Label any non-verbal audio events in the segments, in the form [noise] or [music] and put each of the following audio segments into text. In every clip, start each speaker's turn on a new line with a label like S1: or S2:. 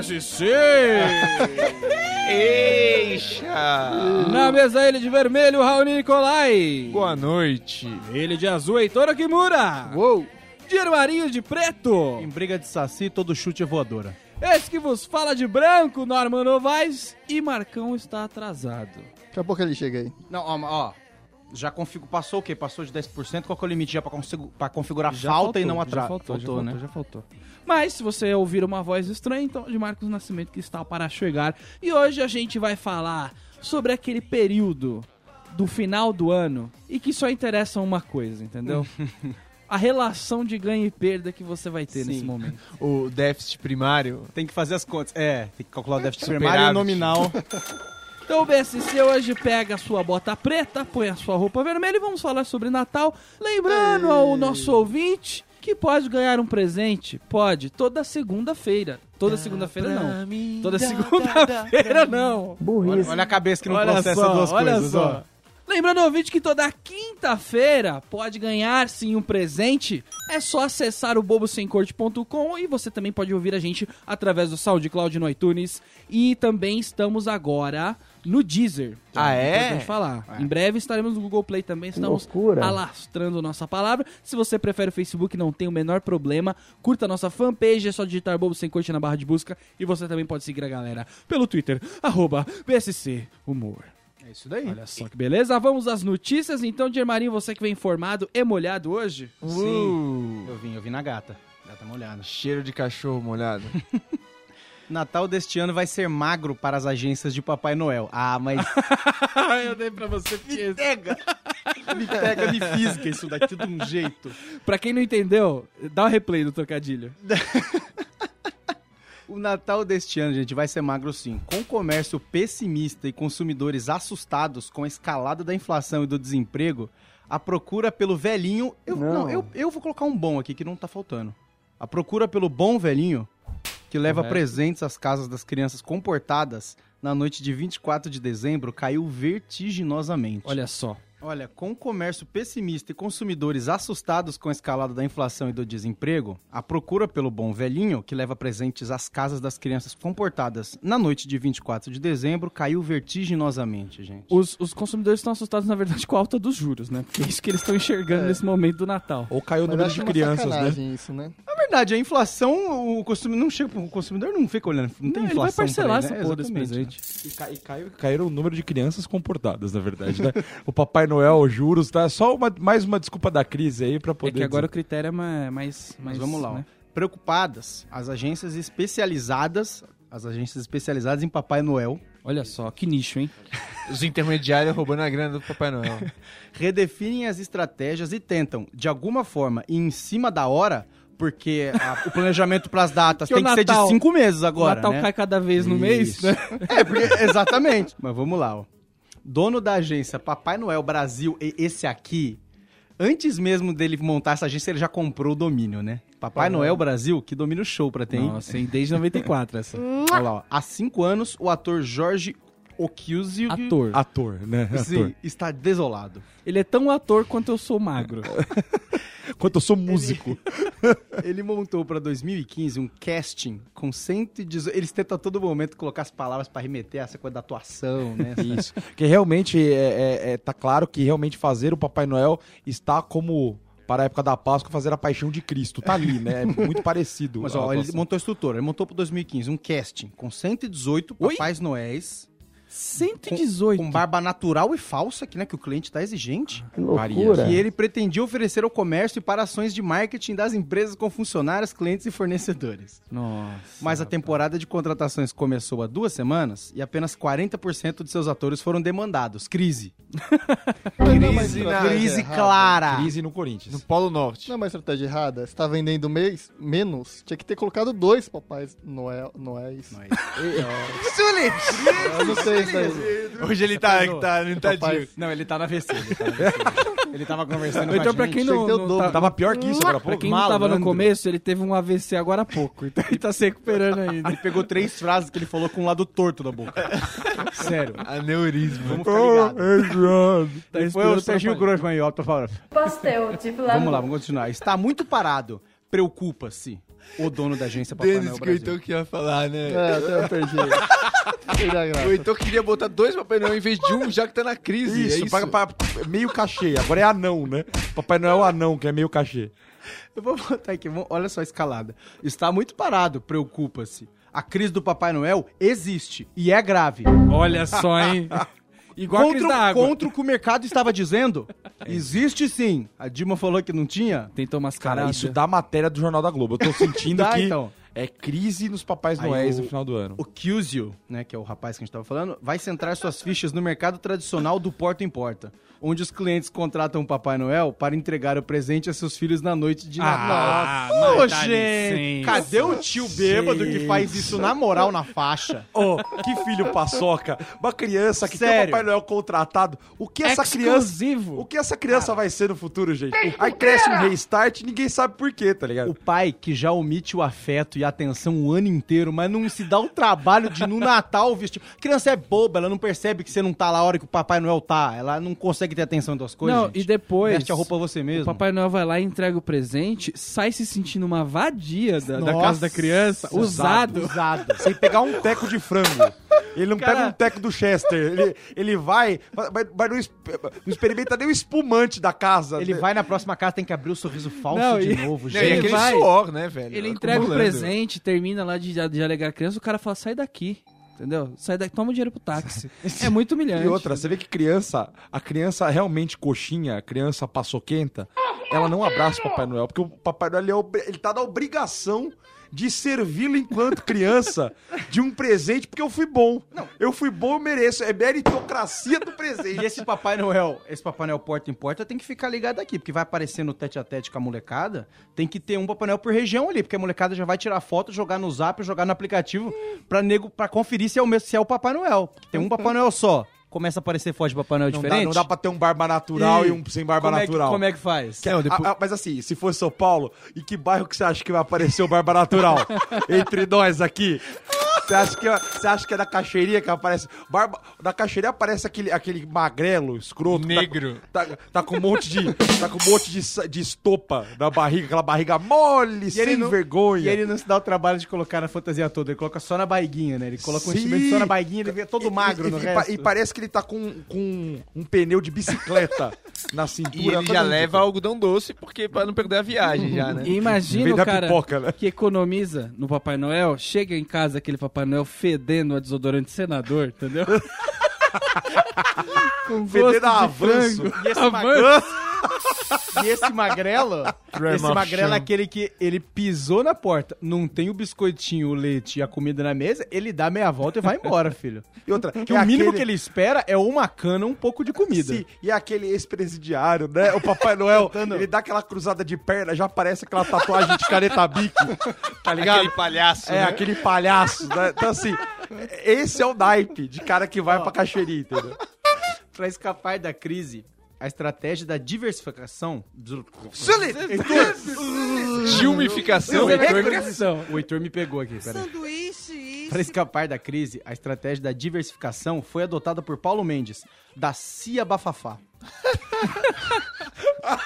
S1: BSC!
S2: Eixa!
S1: Na mesa ele de vermelho, Raoni Nicolai.
S2: Boa noite.
S1: Ele de azul, Heitor Kimura.
S3: Uou!
S1: De armarinho de preto.
S3: Em briga de saci, todo chute é voadora.
S1: Esse que vos fala de branco, Norman Novaes. E Marcão está atrasado.
S4: Daqui a pouco ele chega aí.
S3: Não, ó, ó. Já configurou. Passou o quê? Passou de 10%? Qual que é o limite já pra, consigo- pra configurar
S1: Já
S3: falta e
S1: faltou,
S3: não
S1: já
S3: atraso?
S1: faltou, já faltou, já faltou. Mas se você ouvir uma voz estranha, então é de Marcos Nascimento que está para chegar. E hoje a gente vai falar sobre aquele período do final do ano e que só interessa uma coisa, entendeu? [laughs] a relação de ganho e perda que você vai ter
S3: Sim.
S1: nesse momento.
S2: O déficit primário.
S3: Tem que fazer as contas. É, tem que calcular o déficit
S2: Superávit.
S3: primário e nominal. [laughs]
S1: Então o BSC hoje pega a sua bota preta, põe a sua roupa vermelha e vamos falar sobre Natal. Lembrando ao nosso ouvinte que pode ganhar um presente. Pode, toda segunda-feira. Toda segunda-feira não. Toda segunda-feira não.
S3: olha, olha a cabeça que não
S1: Olha
S3: processa
S1: só,
S3: duas
S1: olha
S3: coisas,
S1: só.
S3: ó.
S1: Lembrando, ouvinte, que toda quinta-feira pode ganhar sim um presente. É só acessar o bobosemcorte.com e você também pode ouvir a gente através do SoundCloud no iTunes. E também estamos agora no Deezer.
S2: Ah, é?
S1: Importante falar. Em breve estaremos no Google Play também. Estamos
S4: loucura.
S1: alastrando nossa palavra. Se você prefere o Facebook, não tem o menor problema. Curta a nossa fanpage, é só digitar Bobo Sem Corte na barra de busca. E você também pode seguir a galera pelo Twitter, arroba BSC Humor.
S3: É isso daí.
S1: Olha só que beleza. Vamos às notícias. Então, Germarinho, você que vem informado e molhado hoje.
S3: Sim. Eu vim, eu vim na gata. Gata molhada.
S2: Cheiro de cachorro molhado. [laughs]
S3: Natal deste ano vai ser magro para as agências de Papai Noel. Ah, mas [laughs]
S1: Eu dei pra você porque...
S3: pega! me pega, me fisga isso daqui de um jeito.
S1: Pra quem não entendeu, dá o replay do trocadilho. [laughs]
S3: O Natal deste ano, gente, vai ser magro sim. Com comércio pessimista e consumidores assustados com a escalada da inflação e do desemprego, a procura pelo velhinho. Eu, não.
S4: Não.
S3: eu, eu vou colocar um bom aqui que não tá faltando. A procura pelo bom velhinho que leva
S1: Correto.
S3: presentes às casas das crianças comportadas na noite de 24 de dezembro caiu vertiginosamente.
S1: Olha só.
S3: Olha, com o comércio pessimista e consumidores assustados com a escalada da inflação e do desemprego, a procura pelo bom velhinho, que leva presentes às casas das crianças comportadas na noite de 24 de dezembro, caiu vertiginosamente, gente.
S1: Os, os consumidores estão assustados, na verdade, com a alta dos juros, né? Porque é isso que eles estão enxergando nesse momento do Natal.
S5: Ou caiu o número de crianças, né?
S4: isso, né?
S3: Na verdade, a inflação, o consumidor não chega, o consumidor não fica olhando, não tem
S1: Não, ele vai
S3: inflação.
S1: parcelar
S3: pra
S1: essa
S3: ele, né?
S1: porra desse presente.
S5: E, ca- e caíram o número de crianças comportadas, na verdade, né? [laughs] o Papai Noel, os juros, tá? Só uma- mais uma desculpa da crise aí pra
S1: É
S5: poder.
S1: que agora o
S5: dizer.
S1: critério é ma- mais... mais
S3: Mas vamos lá, ó.
S1: né?
S3: Preocupadas, as agências especializadas, as agências especializadas em Papai Noel,
S1: Olha só, que nicho, hein? [laughs]
S2: Os intermediários roubando a grana do Papai Noel. [laughs]
S3: redefinem as estratégias e tentam, de alguma forma, ir em cima da hora, porque a- o planejamento para as datas [laughs]
S1: Que
S3: tem
S1: o
S3: que ser
S1: Natal-
S3: de cinco meses
S1: o
S3: agora,
S1: Natal
S3: né?
S1: cai cada vez no mês,
S3: Isso.
S1: né?
S3: É, porque, exatamente. Mas vamos lá, ó. Dono da agência Papai Noel Brasil e esse aqui, antes mesmo dele montar essa agência, ele já comprou o domínio, né? Papai Noel Brasil, que domínio show pra ter, hein?
S1: Nossa, hein? Desde 94 essa. [laughs]
S3: Olha lá, ó. Há cinco anos, o ator Jorge Occhio
S1: Ator.
S5: Ator, né?
S3: Sim,
S5: Ator.
S3: está desolado.
S1: Ele é tão ator quanto eu sou magro. [laughs]
S5: Quanto eu sou músico.
S3: Ele montou pra 2015 um casting com 118. Eles tentam a todo momento colocar as palavras pra remeter a essa coisa da atuação, né? [laughs]
S5: Isso. Que realmente é, é- é- tá claro que realmente fazer o Papai Noel está como para a época da Páscoa fazer a Paixão de Cristo. Tá ali, né? É muito [laughs] parecido.
S3: Mas ó, ele montou a estrutura. Ele montou pro 2015 um casting com 118
S1: Oi?
S3: Papais Noéis. Com,
S1: 118.
S3: com barba natural e falsa, que, né, que o cliente tá exigente.
S4: Que loucura.
S3: E ele pretendia oferecer ao comércio e para ações de marketing das empresas com funcionários, clientes e fornecedores.
S1: Nossa.
S3: Mas a temporada de contratações começou há duas semanas e apenas 40% de seus atores foram demandados. Crise. [laughs]
S4: Não
S2: Crise
S3: Crise
S4: errada.
S3: clara.
S5: Crise no Corinthians.
S2: No Polo Norte.
S4: Não é uma estratégia errada? Você tá vendendo mês, menos, tinha que ter colocado dois papais Noel, Noéis. Eu não sei isso aí.
S2: Hoje ele tá, tá, não tá.
S3: Não, ele tá na VC. Ele, tá [laughs] ele tava conversando
S1: Então,
S3: com a
S1: pra quem não, não tá-
S5: Tava pior que isso agora há
S1: Pra
S5: pouco.
S1: quem não tava no começo, ele teve um AVC agora há pouco. Então ele tá se recuperando [laughs] ainda.
S3: Ele pegou três frases que ele falou com o lado torto da boca. [laughs] Sério.
S2: Aneurisma.
S3: Vamos ficar ligados.
S1: Tá
S3: foi o Serginho
S1: pra-
S3: Grossman aí, ó, pra falar.
S6: Pastel, tipo lá
S3: Vamos lá, vamos continuar. Está muito parado. Preocupa-se. O dono da agência Papai
S2: Denis
S3: Noel
S2: que o
S3: Brasil.
S2: Heitor que ia falar, né?
S4: É, até eu perdi. Perdi a graça.
S2: O Heitor queria botar dois Papai Noel em vez de um, já que tá na crise.
S5: Isso,
S2: é isso.
S5: paga pra- meio cachê. Agora é anão, né? Papai Noel anão, que é meio cachê.
S3: Eu vou botar aqui, olha só a escalada. Está muito parado, preocupa-se. A crise do Papai Noel existe e é grave.
S1: Olha só, hein? [laughs] Igual a crise
S3: Contra,
S1: da
S3: o-
S1: água.
S3: contra o que o mercado estava dizendo, [laughs] existe sim. A Dilma falou que não tinha.
S1: Tentou mascarar.
S5: Cara, isso dá matéria do Jornal da Globo. Eu tô [laughs] sentindo
S3: Dá,
S5: que
S3: então.
S5: É crise nos Papais
S3: Aí
S5: Noéis
S3: o-
S5: no final do ano.
S3: O Cusio, né, que é o rapaz que a gente tava falando, vai centrar suas fichas no mercado tradicional do porta em porta, onde os clientes contratam o Papai Noel para entregar o presente a seus filhos na noite de Natal.
S1: Ah,
S3: Ô,
S1: mas dá
S3: gente,
S1: licença.
S3: cadê o tio bêbado que faz isso na moral na faixa?
S5: Ô, que filho paçoca. Uma criança que tem
S3: Sério.
S5: o Papai Noel contratado. O que essa criança...
S1: Exclusivo.
S5: O que essa criança vai ser no futuro, gente? Aí cresce um restart e ninguém sabe por quê, tá ligado?
S3: O pai que já omite o afeto e a atenção o ano inteiro, mas não se dá o trabalho de no Natal vestir. A criança é boba, ela não percebe que você não tá lá a hora que o Papai Noel tá. Ela não consegue ter atenção das coisas.
S1: Não,
S3: gente.
S1: e depois.
S3: Veste a roupa você mesmo.
S1: O Papai Noel vai lá e entrega o presente, sai se sentindo uma vadia da, da casa da criança, usado.
S3: Usado.
S5: Sem pegar um teco de frango. Ele não
S1: Cara-
S5: pega um teco do Chester. Ele, ele vai, mas, mas não, não experimenta nem o espumante da casa.
S3: Ele vai na próxima casa, tem que abrir o sorriso falso
S1: Não,
S3: de
S1: e-
S3: novo, [laughs]
S2: Não, e
S3: gente.
S2: aquele
S1: vai-
S2: suor, né, velho?
S1: Ele entrega o
S2: Acumulando.
S1: Termina lá de, de alegar a criança, o cara fala, sai daqui. Entendeu? Sai daqui, toma o dinheiro pro táxi. [laughs] é muito humilhante.
S5: E outra, você vê que criança, a criança realmente coxinha, a criança paçoquenta, ela não abraça o Papai Noel, porque o Papai Noel ele, é ele tá na obrigação de servi-lo enquanto criança de um presente, porque eu fui bom. Eu fui bom, eu mereço. É meritocracia do
S3: E
S5: presente.
S3: esse Papai Noel, esse Papai Noel porta em porta tem que ficar ligado aqui, porque vai aparecer no tete a tete com a molecada, tem que ter um Papai Noel por região ali, porque a molecada já vai tirar foto, jogar no zap, jogar no aplicativo, pra, nego, pra conferir se é o mesmo, se é o Papai Noel. Tem um Papai Noel só. Começa a aparecer foto de Papai Noel
S5: Não dá,
S3: diferente.
S5: não dá pra ter um barba natural e,
S3: E
S5: um sem barba
S3: como é que-
S5: natural.
S3: como é que faz?
S5: Que- ah, ah, mas assim, se for São Paulo, em que bairro que você acha que vai aparecer o Barba Natural? [laughs] Entre nós aqui. Você acha, que, você acha que é da caixeirinha que aparece? Barba, da caixeirinha aparece aquele, aquele magrelo, escroto.
S2: Negro.
S5: Tá, tá, tá com um monte de. Tá com um monte de, de estopa na barriga, aquela barriga mole, sem
S3: não-
S5: vergonha.
S3: E ele não se dá o trabalho de colocar na fantasia toda, ele coloca só na barriguinha, né? Ele coloca um enchimento só na barriguinha, ele vê todo
S5: E-
S3: magro
S5: e,
S3: no
S5: e,
S3: resto.
S5: e parece que ele tá com, com um pneu de bicicleta [laughs] na cintura.
S2: E ele já leva algodão doce, porque pra não perder a viagem já, né?
S1: E imagina o cara
S5: pipoca, né?
S1: que economiza no Papai Noel, chega em casa aquele Papai Noel fedendo a desodorante senador, entendeu? [laughs] Com gosto
S5: Fedendo a
S1: de
S5: avanço.
S1: frango.
S3: E esse
S1: Avanço.
S3: E esse magrelo, esse magrelo é aquele que ele pisou na porta, não tem o biscoitinho, o leite e a comida na mesa, ele dá meia volta e vai embora, [laughs] filho.
S5: E outra,
S3: Que
S5: é
S3: o mínimo
S5: aquele-
S3: que ele espera é uma cana, um pouco de comida.
S5: Sim, e aquele ex-presidiário, né? O Papai Noel, ele dá aquela cruzada de perna, já parece aquela tatuagem de caneta bique, tá ligado?
S2: Aquele palhaço,
S5: É,
S2: né?
S5: aquele palhaço, né? Então, assim, esse é o naipe de cara que vai pra caixeirinha, entendeu?
S3: Pra escapar da crise, a estratégia da diversificação.
S2: Dilmificação.
S3: O Heitor, o Heitor me pegou aqui, peraí. Para escapar da crise, a estratégia da diversificação foi adotada por Paulo Mendes, da Cia Bafafá.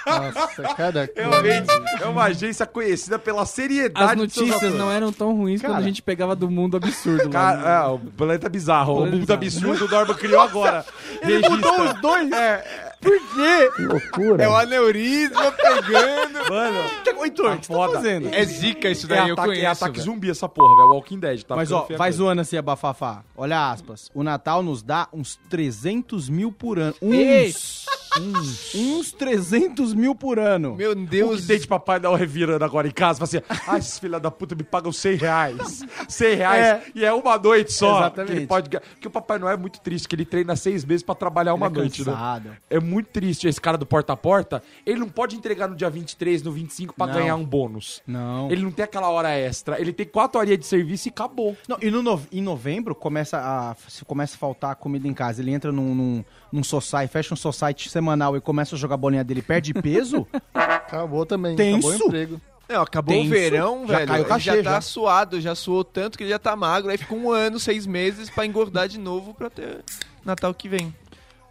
S4: Nossa, cada coisa.
S5: Realmente, é uma agência conhecida pela seriedade
S1: As notícias não eram tão ruins quando
S3: Cara.
S1: a gente pegava do mundo absurdo lá.
S5: Cara, é, o planeta bizarro.
S1: Planeta
S5: o mundo
S1: bizarro.
S5: absurdo o Norma criou agora. [laughs]
S3: Ele mudou os dois?
S5: É,
S3: Por quê?
S4: Que loucura.
S2: É o aneurisma pegando. [laughs]
S5: mano.
S3: Ô, Heitor, o que você tá
S5: foda.
S3: fazendo?
S2: É zica isso
S5: É
S2: daí, eu
S5: ataque,
S2: conheço.
S5: é ataque
S2: velho.
S5: zumbi essa porra, velho. Walking Dead, tá?
S3: Mas ó, vai
S5: coisa.
S3: zoando assim a bafafá. Olha aspas. O Natal nos dá uns 300 mil por ano.
S1: Ei!
S3: Uns. Uns. Uns 300 mil por ano.
S2: Meu
S5: O que
S2: Deus.
S5: tem de Papai Noel revirando agora em casa, fala assim, ah, esses filha da puta me pagam 100 reais. 100 reais.
S3: É.
S5: E é uma noite só.
S3: Exatamente.
S5: Que ele pode... Porque o Papai Noel é muito triste, que ele treina seis meses pra trabalhar uma
S3: Ele é
S5: noite, né?
S3: cansado.
S5: É muito triste esse cara do porta a porta. Ele não pode entregar no dia 23, no 25 pra
S3: Não.
S5: ganhar um bônus.
S3: Não.
S5: Ele não tem aquela hora extra. Ele tem quatro horinhas de serviço e acabou.
S3: Não, e no em novembro começa a, se começa a faltar comida em casa. Ele entra num, num, num society, fecha um society semanal e começa a jogar a bolinha dele, perde peso. [laughs]
S4: Acabou também.
S3: Tenso.
S4: Acabou o emprego.
S2: Não, acabou
S3: Tenso.
S2: o verão,
S5: Já
S2: velho.
S5: caiu o
S2: ele
S5: cachê,
S2: já tá
S5: já.
S2: suado, já suou tanto que ele já tá magro. Aí fica um ano, seis meses pra engordar de novo pra ter Natal que vem.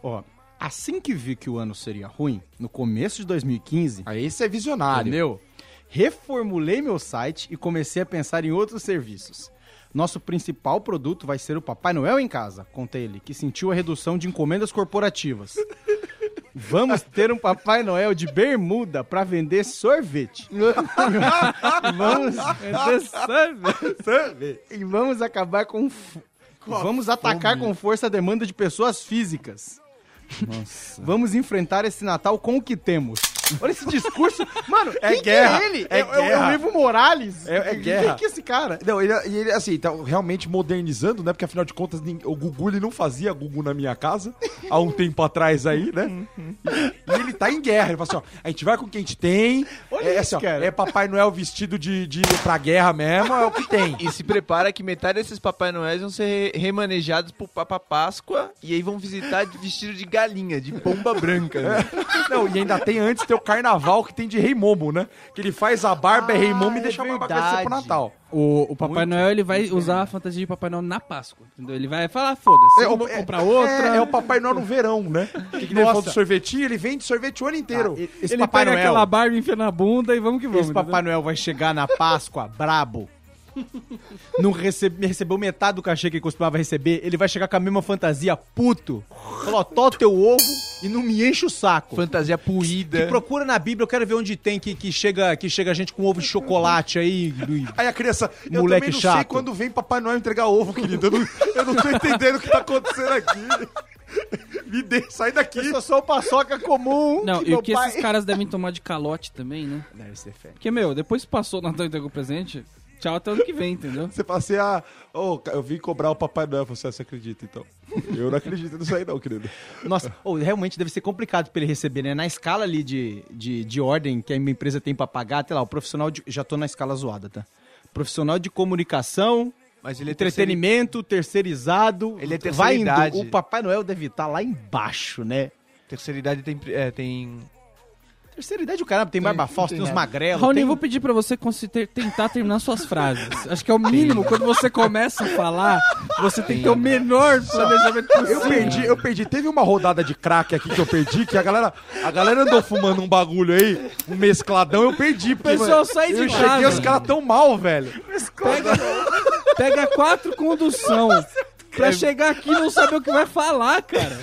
S3: Ó, assim que vi que o ano seria ruim, no começo de 2015,
S5: Aí esse é visionário.
S3: entendeu? reformulei meu site e comecei a pensar em outros serviços. Nosso principal produto vai ser o Papai Noel em casa, conta ele, que sentiu a redução de encomendas corporativas. Vamos ter um Papai Noel de bermuda para vender sorvete. [laughs] vamos e vamos acabar com f- vamos atacar com força a demanda de pessoas físicas. Vamos enfrentar esse Natal com o que temos. Olha esse discurso. Mano,
S5: É
S3: quem
S5: guerra,
S3: que é ele?
S5: é
S3: é, é
S5: guerra.
S3: o Evo Morales.
S5: É- é
S3: Quem
S5: guerra.
S3: que é esse cara?
S5: Não, ele, e ele, assim, tá realmente modernizando, né? Porque afinal de contas, o Gugu ele não fazia Gugu na minha casa há um tempo atrás aí, né? E, e ele tá em guerra. Ele fala assim: ó, a gente vai com o que a gente tem.
S3: Olha
S5: é,
S3: isso,
S5: assim, ó,
S3: cara.
S5: é Papai Noel vestido de, de ir pra guerra mesmo, é o que tem.
S2: E se prepara que metade desses Papai Noéis vão ser re- remanejados pro Papa Páscoa e aí vão visitar vestido de galinha, de pomba branca. né? [laughs]
S5: Não, e ainda tem antes tem o carnaval que tem de Rei Momo, né? Que ele faz a barba, é Rei Momo e
S3: é
S5: deixa a barba
S3: verdade.
S5: crescer pro Natal.
S1: O, o Papai Noel ele vai usar a fantasia de Papai Noel na Páscoa. Entendeu? Ele vai falar, foda-se, eu
S5: o-
S1: vou comprar outra.
S5: É, é o Papai Noel no verão, né? [laughs] Que, que falou do sorvetinho, ele vende sorvete o ano inteiro.
S3: Ah, esse
S1: ele
S3: Papai
S1: pega
S3: Noel,
S1: aquela barba e enfia na bunda e vamos que vamos.
S3: esse Papai Noel vai chegar na Páscoa brabo. Não recebe, recebeu metade do cachê que ele costumava receber. Ele vai chegar com a mesma fantasia, puto. Falou, ó, tó teu ovo e não me enche o saco.
S2: Fantasia
S3: Que
S2: puída.
S3: procura na Bíblia, eu quero ver onde tem que, que, chega, que chega gente com ovo de chocolate aí.
S5: Aí a criança, eu
S3: Moleque
S5: também não sei
S3: chato.
S5: quando vem Papai Noel entregar ovo, querido. Eu não, eu não tô entendendo o que tá acontecendo aqui. Me dê, sai daqui.
S3: Eu sou paçoca comum.
S1: Não, e o que
S3: pai-
S1: esses caras devem tomar de calote também, né?
S3: Deve ser fé.
S1: Porque, meu, depois que passou o Natal e entregou o presente, tchau até ano que vem, entendeu?
S5: Você fala assim, ah, ô, eu vim cobrar o Papai Noel. Você, você acredita, então? Eu não acredito nisso aí não, querido.
S3: Nossa, ô, realmente deve ser complicado pra ele receber, né? Na escala ali de, de, de ordem que a minha empresa tem pra pagar, até lá, o profissional de, já tô na escala zoada, tá? Profissional de comunicação,
S2: Mas ele é
S3: entretenimento, terceirizado.
S2: Ele é terceira
S3: vai indo. O Papai Noel deve estar lá embaixo, né?
S2: Terceira idade tem, é, tem
S3: Terceira idade o caramba, tem barba falsa, tem,
S4: tem
S3: uns magrelos.
S1: Raoni,
S3: tem...
S1: eu vou pedir pra você ter- tentar terminar suas frases. [laughs] Acho que é o mínimo. Quando você começa a falar, você tem que ter o menor planejamento possível.
S5: Eu perdi, eu perdi. Teve uma rodada de crack aqui que eu perdi, que a galera, a galera andou fumando um bagulho aí, um mescladão, eu perdi. Porque,
S1: Pessoal,
S5: mano,
S1: sai de
S5: eu
S1: casa.
S5: cheguei, os caras tão mal, velho.
S1: Pega, pega quatro condução. Pra chegar aqui e não saber o que vai falar, cara.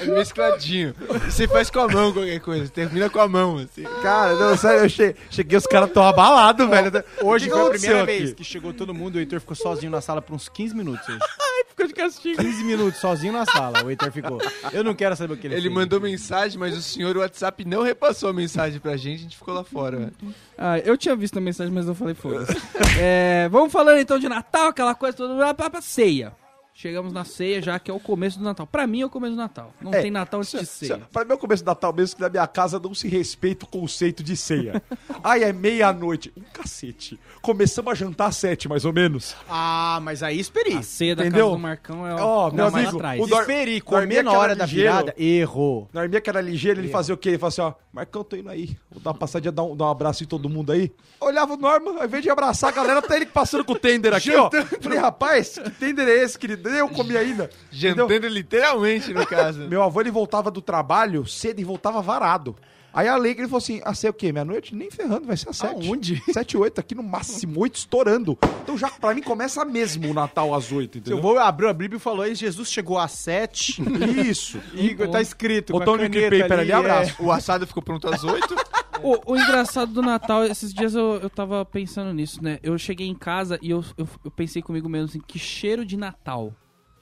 S2: É mescladinho. Você faz com a mão qualquer coisa, termina com a mão, assim.
S5: Cara, não, sério, eu che- cheguei, os caras tão abalados, velho.
S3: Hoje
S5: que
S3: foi a primeira
S5: aqui?
S3: vez que chegou todo mundo, o Heitor ficou sozinho na sala por uns 15 minutos hoje. [laughs]
S1: Ficou de castigo.
S3: 15 minutos sozinho na sala, o Heitor ficou. Eu não quero saber o que ele
S2: Ele
S3: fez.
S2: mandou mensagem, mas o senhor WhatsApp não repassou a mensagem pra gente, a gente ficou lá fora. velho.
S1: Ah, eu tinha visto a mensagem, mas eu falei foda-se. [laughs] É, vamos falando então de Natal, aquela coisa toda, ceia. Chegamos na ceia já, que é o começo do Natal. Pra mim é o começo do Natal. Não
S5: É,
S1: tem Natal antes de
S5: Isso-
S1: ceia.
S5: Pra mim é o começo do Natal mesmo, que na minha casa não se respeita o conceito de ceia. [laughs] Ai, é meia-noite. Um cacete. Começamos a jantar às sete, mais ou menos.
S3: Ah, mas aí esperi.
S1: A ceia da
S5: Entendeu?
S1: casa do Marcão é
S5: Ó,
S1: ó,
S5: meu
S1: mais
S5: amigo,
S1: atrás.
S5: o Dor-
S3: Esperi,
S5: Dormia
S3: comer na
S5: que
S3: hora da
S5: ligeiro.
S3: virada, errou.
S5: Na minha que era ligeiro, ele fazia o quê? Ele fazia assim, ó, Marcão, tô indo aí. Vou dar uma passadinha, dar um, dar um abraço em todo mundo aí. Olhava o Norma, ao invés de abraçar a galera, tá ele passando com o tender aqui, ó. Falei, rapaz, que tender é esse, querido? Nem Eu comi ainda. Entendeu?
S2: Jantando literalmente, no caso. [laughs]
S5: Meu avô, ele voltava do trabalho cedo e voltava varado. Aí a Alegre ele falou assim: ah, sei o quê? Meia-noite? Nem ferrando, vai ser às sete.
S3: Aonde? [laughs]
S5: Sete, oito, aqui no máximo, oito estourando. Então já pra mim começa mesmo o Natal às oito,
S3: Seu
S5: entendeu?
S3: avô abriu a Bíblia e falou aí, Jesus chegou às sete. [laughs]
S5: Isso. [laughs]
S3: e tá escrito. a
S5: no
S3: caneta
S5: paper ali,
S3: é.
S5: abraço.
S2: O assado ficou pronto às oito.
S1: O, o engraçado do Natal, esses dias eu, eu tava pensando nisso, né? Eu cheguei em casa e eu, eu, eu pensei comigo mesmo assim, que cheiro de Natal.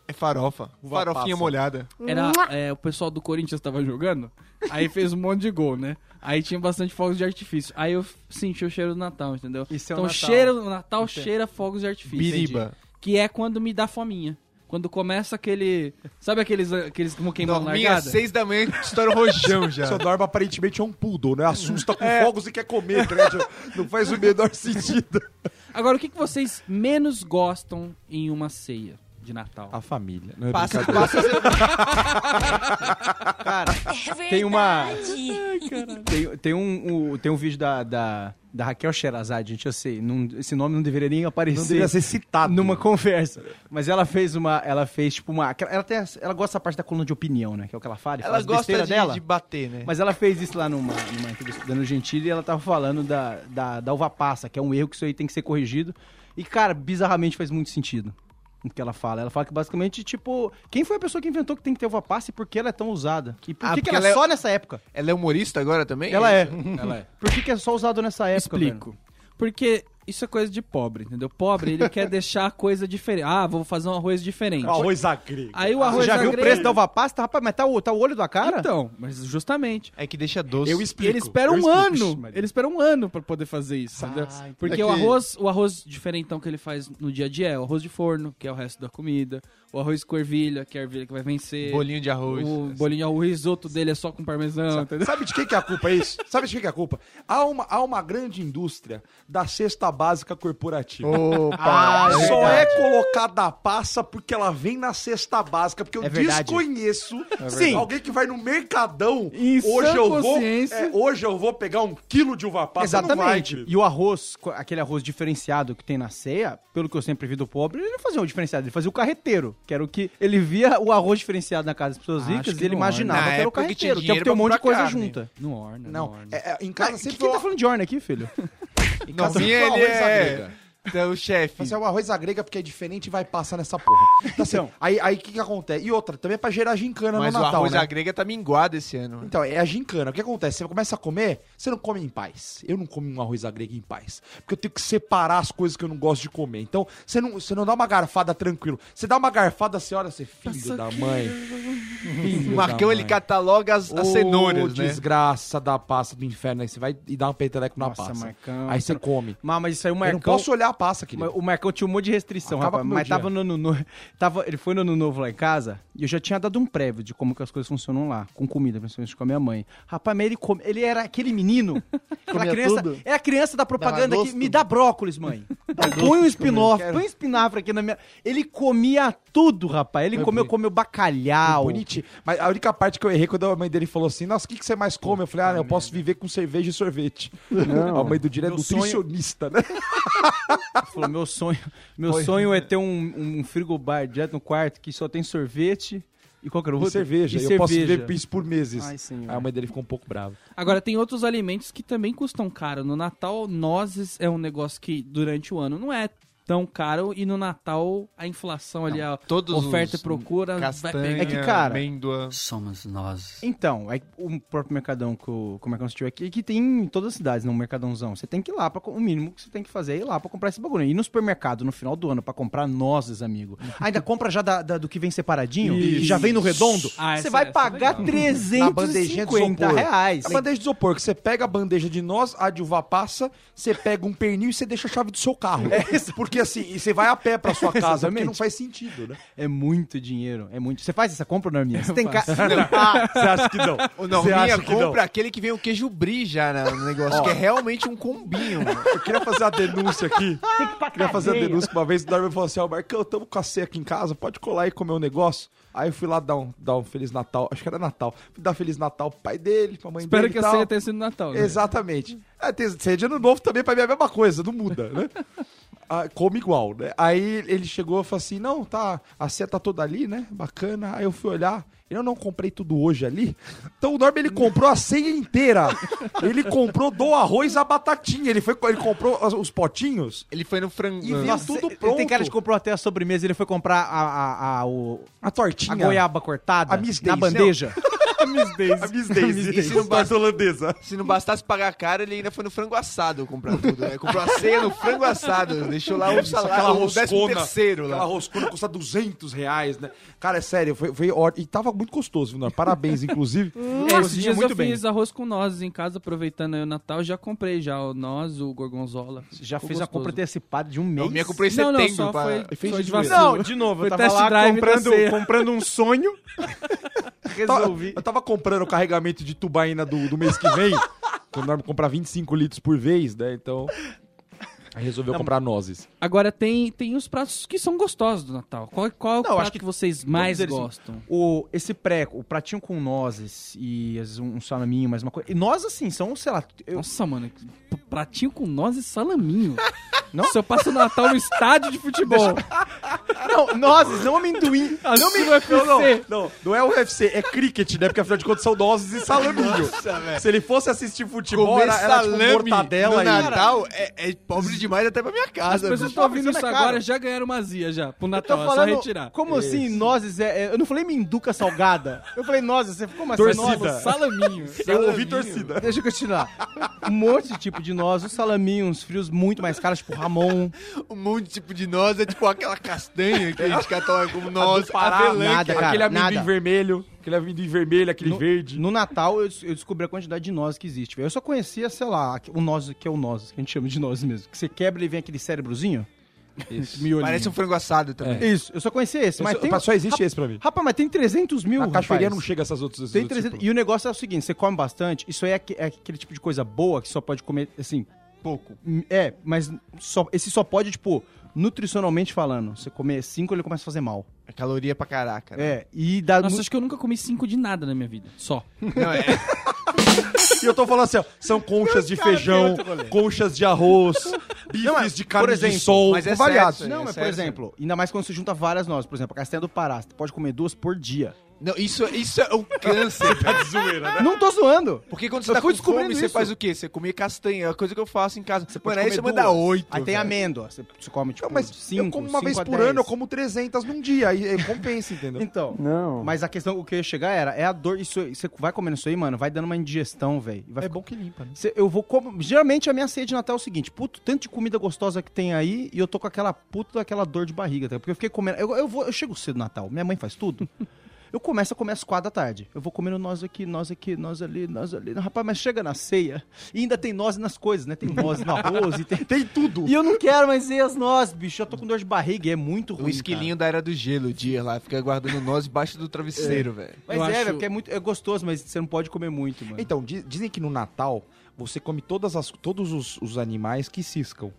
S2: É farofa.
S5: Uva
S2: Farofinha
S5: passa.
S2: molhada.
S1: Era é, o pessoal do Corinthians tava jogando, aí fez um monte de gol, né? Aí tinha bastante fogos de artifício. Aí eu senti o cheiro do Natal, entendeu?
S3: Isso é o
S1: então
S3: Natal.
S1: cheiro o Natal cheira fogos de artifício.
S2: Biriba.
S1: Que é quando me dá fominha. Quando começa aquele. Sabe aqueles, aqueles como queimam
S2: Dorminha às
S1: largada?
S2: seis da manhã, estoura o rojão [laughs] já.
S5: Seu Norma aparentemente é um poodle, né? Assusta com [laughs] fogos e quer comer, tá ligado? Não faz o menor sentido.
S1: Agora, o que, que vocês menos gostam em uma ceia? De Natal?
S5: A família. Não é
S2: Passa, passa, [laughs]
S3: Cara,
S6: É
S3: tem uma.
S6: verdade.
S3: Tem, tem, um, um- tem um vídeo da, da, da Raquel Sherazade, gente, eu sei. não- esse nome não deveria nem aparecer.
S5: Não deveria ser citado.
S3: numa conversa. Mas ela fez uma. Ela fez, tipo, uma. Ela, tem, ela gosta da parte da coluna de opinião, né? Que é o que ela fala. fala
S2: ela
S3: as
S2: gosta de,
S3: dela.
S2: de bater, né?
S3: Mas ela fez isso lá numa, numa entrevista dando Gentili e ela tava falando da, da, da uva passa, que é um erro que isso aí tem que ser corrigido. E, cara, bizarramente faz muito sentido que ela fala. Ela fala que basicamente, tipo, quem foi a pessoa que inventou que tem que ter uva passa e por que ela é tão usada? E por
S2: Ah,
S3: que, que ela é
S2: ela é-
S3: só nessa época?
S2: Ela é humorista agora também?
S3: Ela é.
S5: Ela é.
S3: Por que, que é só usado nessa época?
S1: Explico. Porque isso é coisa de pobre, entendeu? Pobre, ele quer [laughs] deixar a coisa diferente. Ah, vou fazer um arroz diferente.
S5: Arroz agrego.
S1: Aí o
S3: velho?
S1: arroz
S3: Você já viu o
S1: agrego-
S3: preço da uva passa? Rapaz, mas tá o, tá o olho da cara?
S1: Então, mas justamente.
S2: É que deixa doce.
S5: Eu
S1: E
S5: explico.
S1: ele espera
S5: eu
S1: um
S5: explico.
S1: ano.
S5: Ixi, Maria.
S1: Ele espera um ano pra poder fazer isso, entendeu? Porque
S4: É
S1: o
S4: que-
S1: arroz, o arroz diferentão que ele faz no dia a dia é o arroz de forno, que é o resto da comida, o arroz com ervilha, que é a ervilha que vai vencer.
S2: Bolinho de arroz.
S1: O bolinho de arroz, o risoto dele é só com parmesão, entendeu?
S5: Sabe de quem que é a culpa é isso? [laughs] Sabe de quem que é a culpa? Há uma, há uma grande indústria da cesta básica corporativa.
S4: Opa!
S3: Ah, é
S5: Só
S3: verdade.
S5: é colocada a passa porque ela vem na cesta básica. Porque eu
S3: É
S5: desconheço
S3: Sim.
S5: alguém que vai no mercadão.
S1: Em
S5: hoje eu vou. é, hoje eu vou pegar um quilo de uva passa. Vai,
S3: Exatamente. e o arroz, aquele arroz diferenciado que tem na ceia, pelo que eu sempre vi do pobre, ele não fazia o diferenciado, ele fazia o carreteiro, que era o que ele via o arroz diferenciado na casa das pessoas ricas
S1: que
S3: e ele imaginava que era o
S2: que
S3: carreteiro, que é o que tem um monte de coisa
S2: carne.
S3: junta.
S1: Não orna, não,
S5: Não,
S1: orna.
S5: é, é, em casa
S3: Cara,
S5: sempre
S3: quem tá falando de orna aqui, filho? [laughs]
S2: Não,
S5: sempre
S2: ele é... Então, o chefe.
S5: Mas é o arroz agrega porque é diferente e vai passar nessa porra. Então, assim,
S3: Então.
S5: aí aí o que, que acontece? E outra, também é pra gerar gincana
S2: Mas
S5: no
S2: o
S5: Natal,
S2: arroz
S5: né?
S2: agrega tá minguado esse ano.
S5: Então, é a gincana. O que acontece? Você começa a comer, você não come em paz. Eu não como um arroz agrega em paz. Porque eu tenho que separar as coisas que eu não gosto de comer. Então, você não, você não dá uma garfada tranquilo. Você dá uma garfada, você olha, você filho da mãe. [laughs] Filho
S2: O Marcão, ele cataloga as, as
S5: Ô,
S2: cenouras, né?
S5: desgraça da pasta do inferno. Aí você vai e dá um peteleco na
S3: Nossa,
S5: pasta.
S3: Marcão.
S5: Aí você come.
S3: Mas, mas isso aí o
S5: Eu não
S3: Marcão...
S5: posso olhar a pasta, querido.
S3: O Marcão tinha um monte de restrição,
S5: Acaba
S3: rapaz. Mas
S5: dia.
S3: tava no ano novo. Tava, ele foi no ano novo lá em casa e eu já tinha dado um prévio de como que as coisas funcionam lá, com comida, principalmente com a minha mãe. Rapaz, mas ele, come, ele era aquele menino. [laughs] Aquela criança.
S4: tudo?
S3: É a criança da propaganda que me dá brócolis, mãe. [laughs] põe um espinafre, põe um espinafre aqui na minha. Ele comia tudo, rapaz. Ele
S5: Foi
S3: comeu,
S5: bem.
S3: comeu bacalhau.
S5: Bonitinho. Mas a única parte que eu errei quando a mãe dele falou assim: Nossa, o que, que você mais come? Eu falei: Ah, eu posso viver com cerveja e sorvete. a mãe do Dira é
S3: Meu sonho-
S5: nutricionista, né? [laughs]
S3: Ele falou: meu sonho, meu
S5: Foi.
S3: sonho é ter um, um frigobar direto no quarto que só tem sorvete e qual que era o
S5: E
S3: outro?
S5: cerveja.
S3: E
S5: eu posso
S3: cerveja.
S5: viver isso por meses.
S3: Ai,
S5: a mãe dele ficou um pouco brava.
S1: Agora, tem outros alimentos que também custam caro. No Natal, nozes é um negócio que durante o ano não é tão caro e no Natal a inflação ali, a
S2: Todos
S1: oferta e procura vai
S2: Castanha,
S1: pegar.
S3: É que, cara,
S2: amêndoa.
S6: Somos nós.
S3: Então, é o próprio Mercadão que o, que o Mercadão assistiu aqui, que tem em todas as cidades, no Mercadãozão. Você tem que ir lá, pra, o mínimo que você tem que fazer é ir lá pra comprar esse bagulho. E no supermercado, no final do ano, pra comprar nozes, amigo. [laughs] Ainda compra já da- da- do que vem separadinho, que já vem no redondo.
S1: Ah,
S3: você vai
S1: essa é
S3: pagar
S5: de
S3: 350
S5: isopor.
S3: reais.
S5: A bandeja de isopor, que você pega a bandeja de nós, a de uva passa, você pega um pernil e você deixa a chave do seu carro. porque assim, e você vai a pé pra sua [laughs] casa, porque não faz sentido, né?
S3: É muito dinheiro, é muito. Você faz essa compra, Norminha? Você tem ca... [laughs]
S5: Você acha que não?
S2: O
S5: Você
S2: Norminha
S5: acha que não?
S2: compra aquele que vem o queijo brie já no negócio, que é realmente um combinho.
S5: Eu queria fazer a denúncia aqui. queria fazer a denúncia que uma vez o Darwin falou assim: Ó, Marcão, tamo com a ceia aqui em casa, pode colar aí e comer um negócio. Aí eu fui lá dar um, dar um Feliz Natal, acho que era Natal. Fui dar Feliz Natal pro pai dele, pra mãe
S1: Espero
S5: dele.
S1: que
S5: e
S1: a
S5: tal.
S1: ceia tenha sido Natal. né?
S5: Exatamente. É, tem ceia de ano novo também, pra mim é a mesma coisa, não muda, né? [laughs] Come igual, né? Aí ele chegou e falou assim: não, tá, a ceia tá toda ali, né? Bacana. Aí eu fui olhar. Eu não comprei tudo hoje ali. Então o Norman ele comprou a ceia inteira. Ele comprou do arroz a batatinha. Ele, foi, ele comprou os, os potinhos.
S2: Ele foi no frango.
S5: E veio tudo
S3: ele
S5: pronto.
S3: Tem cara que comprou até a sobremesa, ele foi comprar a, a, a, o-
S5: A
S3: a
S5: tortinha.
S3: goiaba cortada
S5: A Miss
S3: na bandeja.
S5: A Miss Daisy. A Miss Daisy.
S2: Isso não basta-
S5: holandesa.
S2: Se não bastasse pagar caro, ele ainda foi no frango assado comprar tudo. Né? Comprou a ceia no frango assado. Deixou lá o
S5: Aquela
S2: salário, o décimo
S5: roscona,
S2: terceiro
S5: aquela roscona custa 200 reais, né? Cara, é sério, foi, foi ótimo. E tava muito gostoso, viu? Parabéns, inclusive. [laughs]
S3: É,
S1: Esses dias
S3: muito
S1: eu
S3: bem.
S1: fiz arroz com nozes em casa, aproveitando aí o Natal. Já comprei já o noz, o gorgonzola.
S3: Já
S1: Ficou
S3: fez a
S1: gostoso.
S3: compra antecipada de um mês.
S2: Não, minha comprei em
S1: Não, não,
S2: setembro.
S1: só
S2: pra-
S1: foi,
S5: fez
S1: foi
S5: de
S1: vacilo.
S3: Não, de novo,
S1: Foi
S3: eu tava lá comprando, comprando um sonho.
S5: Eu [laughs]
S3: Resolvi.
S5: eu tava comprando o carregamento de tubaína do, do mês que vem. que o Norman compra 25 litros por vez, né? Então. Aí resolveu
S3: Não,
S5: comprar nozes.
S1: Agora tem, tem os pratos que são gostosos do Natal. Qual, qual é o
S3: Não, eu
S1: prato
S3: acho
S1: que,
S3: que-
S1: vocês mais
S3: dizer assim,
S1: gostam?
S3: O, esse pré, o pratinho com nozes e às vezes, um salaminho, mais uma coisa. E nós, assim, são, sei lá. Eu,
S1: Nossa, mano, que pratinho com nozes e salaminho. [laughs]
S3: Não?
S1: Se eu passo o Natal no estádio de futebol. [laughs]
S3: não, nozes, não amendoim. [laughs]
S1: não me UFC.
S5: Não, não, não, não é o UFC, é cricket, né? Porque afinal de contas são nozes e salaminho. Se ele fosse assistir futebol,
S2: Comer
S5: era, era tipo mortadela
S2: no
S5: e...
S2: Natal é, é pobre demais até pra minha
S1: As
S2: casa.
S1: pessoas
S2: bicho.
S1: estão ouvindo
S3: isso
S1: isso
S3: é
S1: agora já ganharam uma zia já. Pro Natal, é só
S3: falando,
S1: retirar.
S3: como assim, nozes é, é- Eu não falei menduca salgada. Eu falei nozes, você ficou mais
S5: Torcida.
S3: nozes?
S1: Salaminho. [laughs]
S5: Eu ouvi torcida.
S3: Deixa eu continuar. Um monte de tipo de nozes, salaminho, uns frios muito mais caros, tipo Ramon.
S2: Um monte de tipo de noz é tipo aquela castanha que a gente cataloga como noz,
S5: Pará,
S2: avelã.
S3: nada,
S2: é-
S3: cara.
S5: aquele amendoim vermelho, aquele amendoim vermelho, aquele
S3: No-
S5: verde.
S3: No Natal, eu, eu descobri a quantidade de nozes que existe. velho. Eu só conhecia, sei lá, o nozes que é o nozes, que a gente chama de nozes mesmo. Que você quebra e vem aquele cérebrozinho. [laughs]
S1: Miolinho.
S2: Parece um frango assado também.
S3: Isso, eu só conhecia esse. Mas
S5: Só-
S3: tem...
S5: só existe esse pra mim.
S3: Rapaz, mas tem 300 mil,
S5: A cachoeirinha não chega a essas outras...
S3: Tem
S5: outros
S3: 300...
S5: tipos.
S3: E o negócio é o seguinte, você come bastante, isso aí é, é aquele tipo de coisa boa que só pode comer, assim... Pouco. É, mas só, esse só pode, tipo, nutricionalmente falando. Você comer cinco, ele começa a fazer mal.
S2: É caloria pra caraca. né?
S3: É, e dá...
S1: Nossa, acho que eu nunca comi cinco de nada na minha vida. Só.
S2: Não, é, [laughs]
S5: E eu tô falando assim, ó, são conchas de feijão, conchas de arroz, bifes
S3: Não, mas,
S5: de carne
S3: por exemplo,
S5: de sol,
S2: mas é
S5: variados.
S2: certo,
S3: Não,
S2: é
S3: mas por exemplo, ainda mais quando você junta várias nozes. Por exemplo, a castanha do Pará, você pode comer duas por dia.
S2: Não isso, isso é um câncer. [laughs]
S5: Tá de zoeira, né?
S3: Não tô zoando.
S2: Porque quando você
S3: Eu
S2: tá com fome, você
S3: isso.
S2: faz o quê? Você come castanha, é a coisa que eu faço em casa. Você
S3: pode
S2: Mano, aí
S3: comer
S2: você manda
S3: duas.
S2: oito.
S3: Aí tem
S2: velho.
S3: amêndoa. Você, você come, tipo,
S5: Não, mas
S3: cinco,
S5: eu como uma vez por
S3: 10.
S5: ano, eu como 300 num dia, aí, compensa, entendeu? [laughs]
S3: Então,
S6: Não.
S3: mas a questão, o que eu ia chegar era, é a dor, isso, você vai comendo isso aí, mano, vai dando uma indigestão, velho.
S5: É bom que limpa, né?
S3: Eu vou como. Geralmente a minha ceia de Natal é o seguinte: puto, tanto de comida gostosa que tem aí e eu tô com aquela puta daquela dor de barriga, tá? Porque eu fiquei comendo. Eu, eu, vou, eu chego cedo no Natal, minha mãe faz tudo. [laughs] Eu começo a comer às quatro da tarde. Eu vou comendo nós aqui, nós aqui, nós ali, nós ali. Rapaz, mas chega na ceia e ainda tem nozes nas coisas, né? Tem [laughs] nozes no arroz e tem.
S5: Tem tudo.
S3: E eu não quero mais ver as nozes, bicho. Eu tô com dor de barriga e é muito ruim.
S2: O esquilinho da era do gelo, o dia lá, fica guardando nós debaixo do travesseiro, velho.
S3: cara. Mas
S1: Eu
S3: é,
S1: acho-
S3: velho, porque é, muito, é gostoso, mas você não pode comer muito, mano.
S5: Então, di- dizem que no Natal você come todas as, todos os, os animais que ciscam.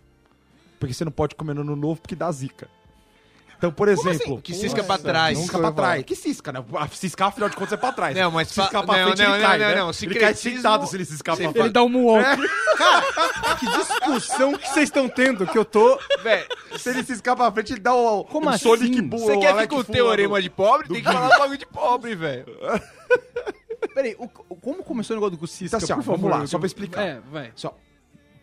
S5: Porque você não pode comer no ano novo porque dá zica. Então, por exemplo...
S2: Que cisca pra trás.
S5: Cisca pra trás. Que cisca, né? Ah, Ciscar, afinal de contas, é pra trás.
S2: Não, mas
S5: ciscar pra
S2: não,
S5: frente
S2: não,
S5: ele
S2: não,
S5: cai,
S2: não,
S5: né?
S2: não.
S5: Ele cai sentado se ele ciscar pra
S1: Ele
S5: frente.
S1: dá um moonwalk. [laughs]
S3: que discussão que vocês estão tendo que eu tô.
S2: Velho,
S5: Se ele ciscar pra frente, ele dá o,
S3: Como
S5: o
S3: assim?
S5: Sonic Boom.
S2: você quer vir
S5: Alec
S2: com o teorema de pobre? Tem que falar bagulho de pobre, velho. [laughs]
S3: Peraí, o- o- como começou o negócio do Cisca?
S5: Então, assim, ó,
S3: por favor,
S5: vamos lá,
S3: eu-
S5: só pra explicar.
S1: É, vai.
S5: Só,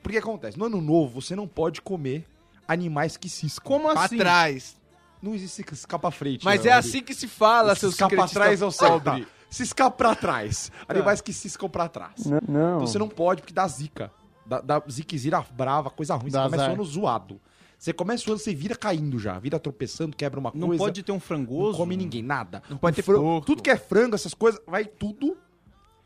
S5: porque acontece, no ano novo, você não pode comer animais que ciscam.
S3: Como
S2: Pra
S3: assim?
S5: é
S2: trás.
S5: Não existe ciscar pra frente.
S2: Mas
S5: né,
S2: é assim que se fala, seu
S5: Ciscar pra
S2: secretista
S5: trás é o
S2: pobre.
S5: Tá. Ciscar pra trás. Animais que ciscam pra trás.
S6: Não.
S5: Então você não pode porque dá zica. Dá, dá ziquezira brava, coisa ruim.
S4: Dá
S5: você começa o ano zoado. Você começa o ano, você vira caindo já. Vira tropeçando, quebra uma
S3: Não
S5: coisa.
S3: pode ter um
S5: Não
S3: frangoso?
S5: come ninguém, nada.
S2: Não pode
S5: Um
S2: ter
S5: fran-
S2: porco.
S5: Tudo que é frango, essas coisas, vai tudo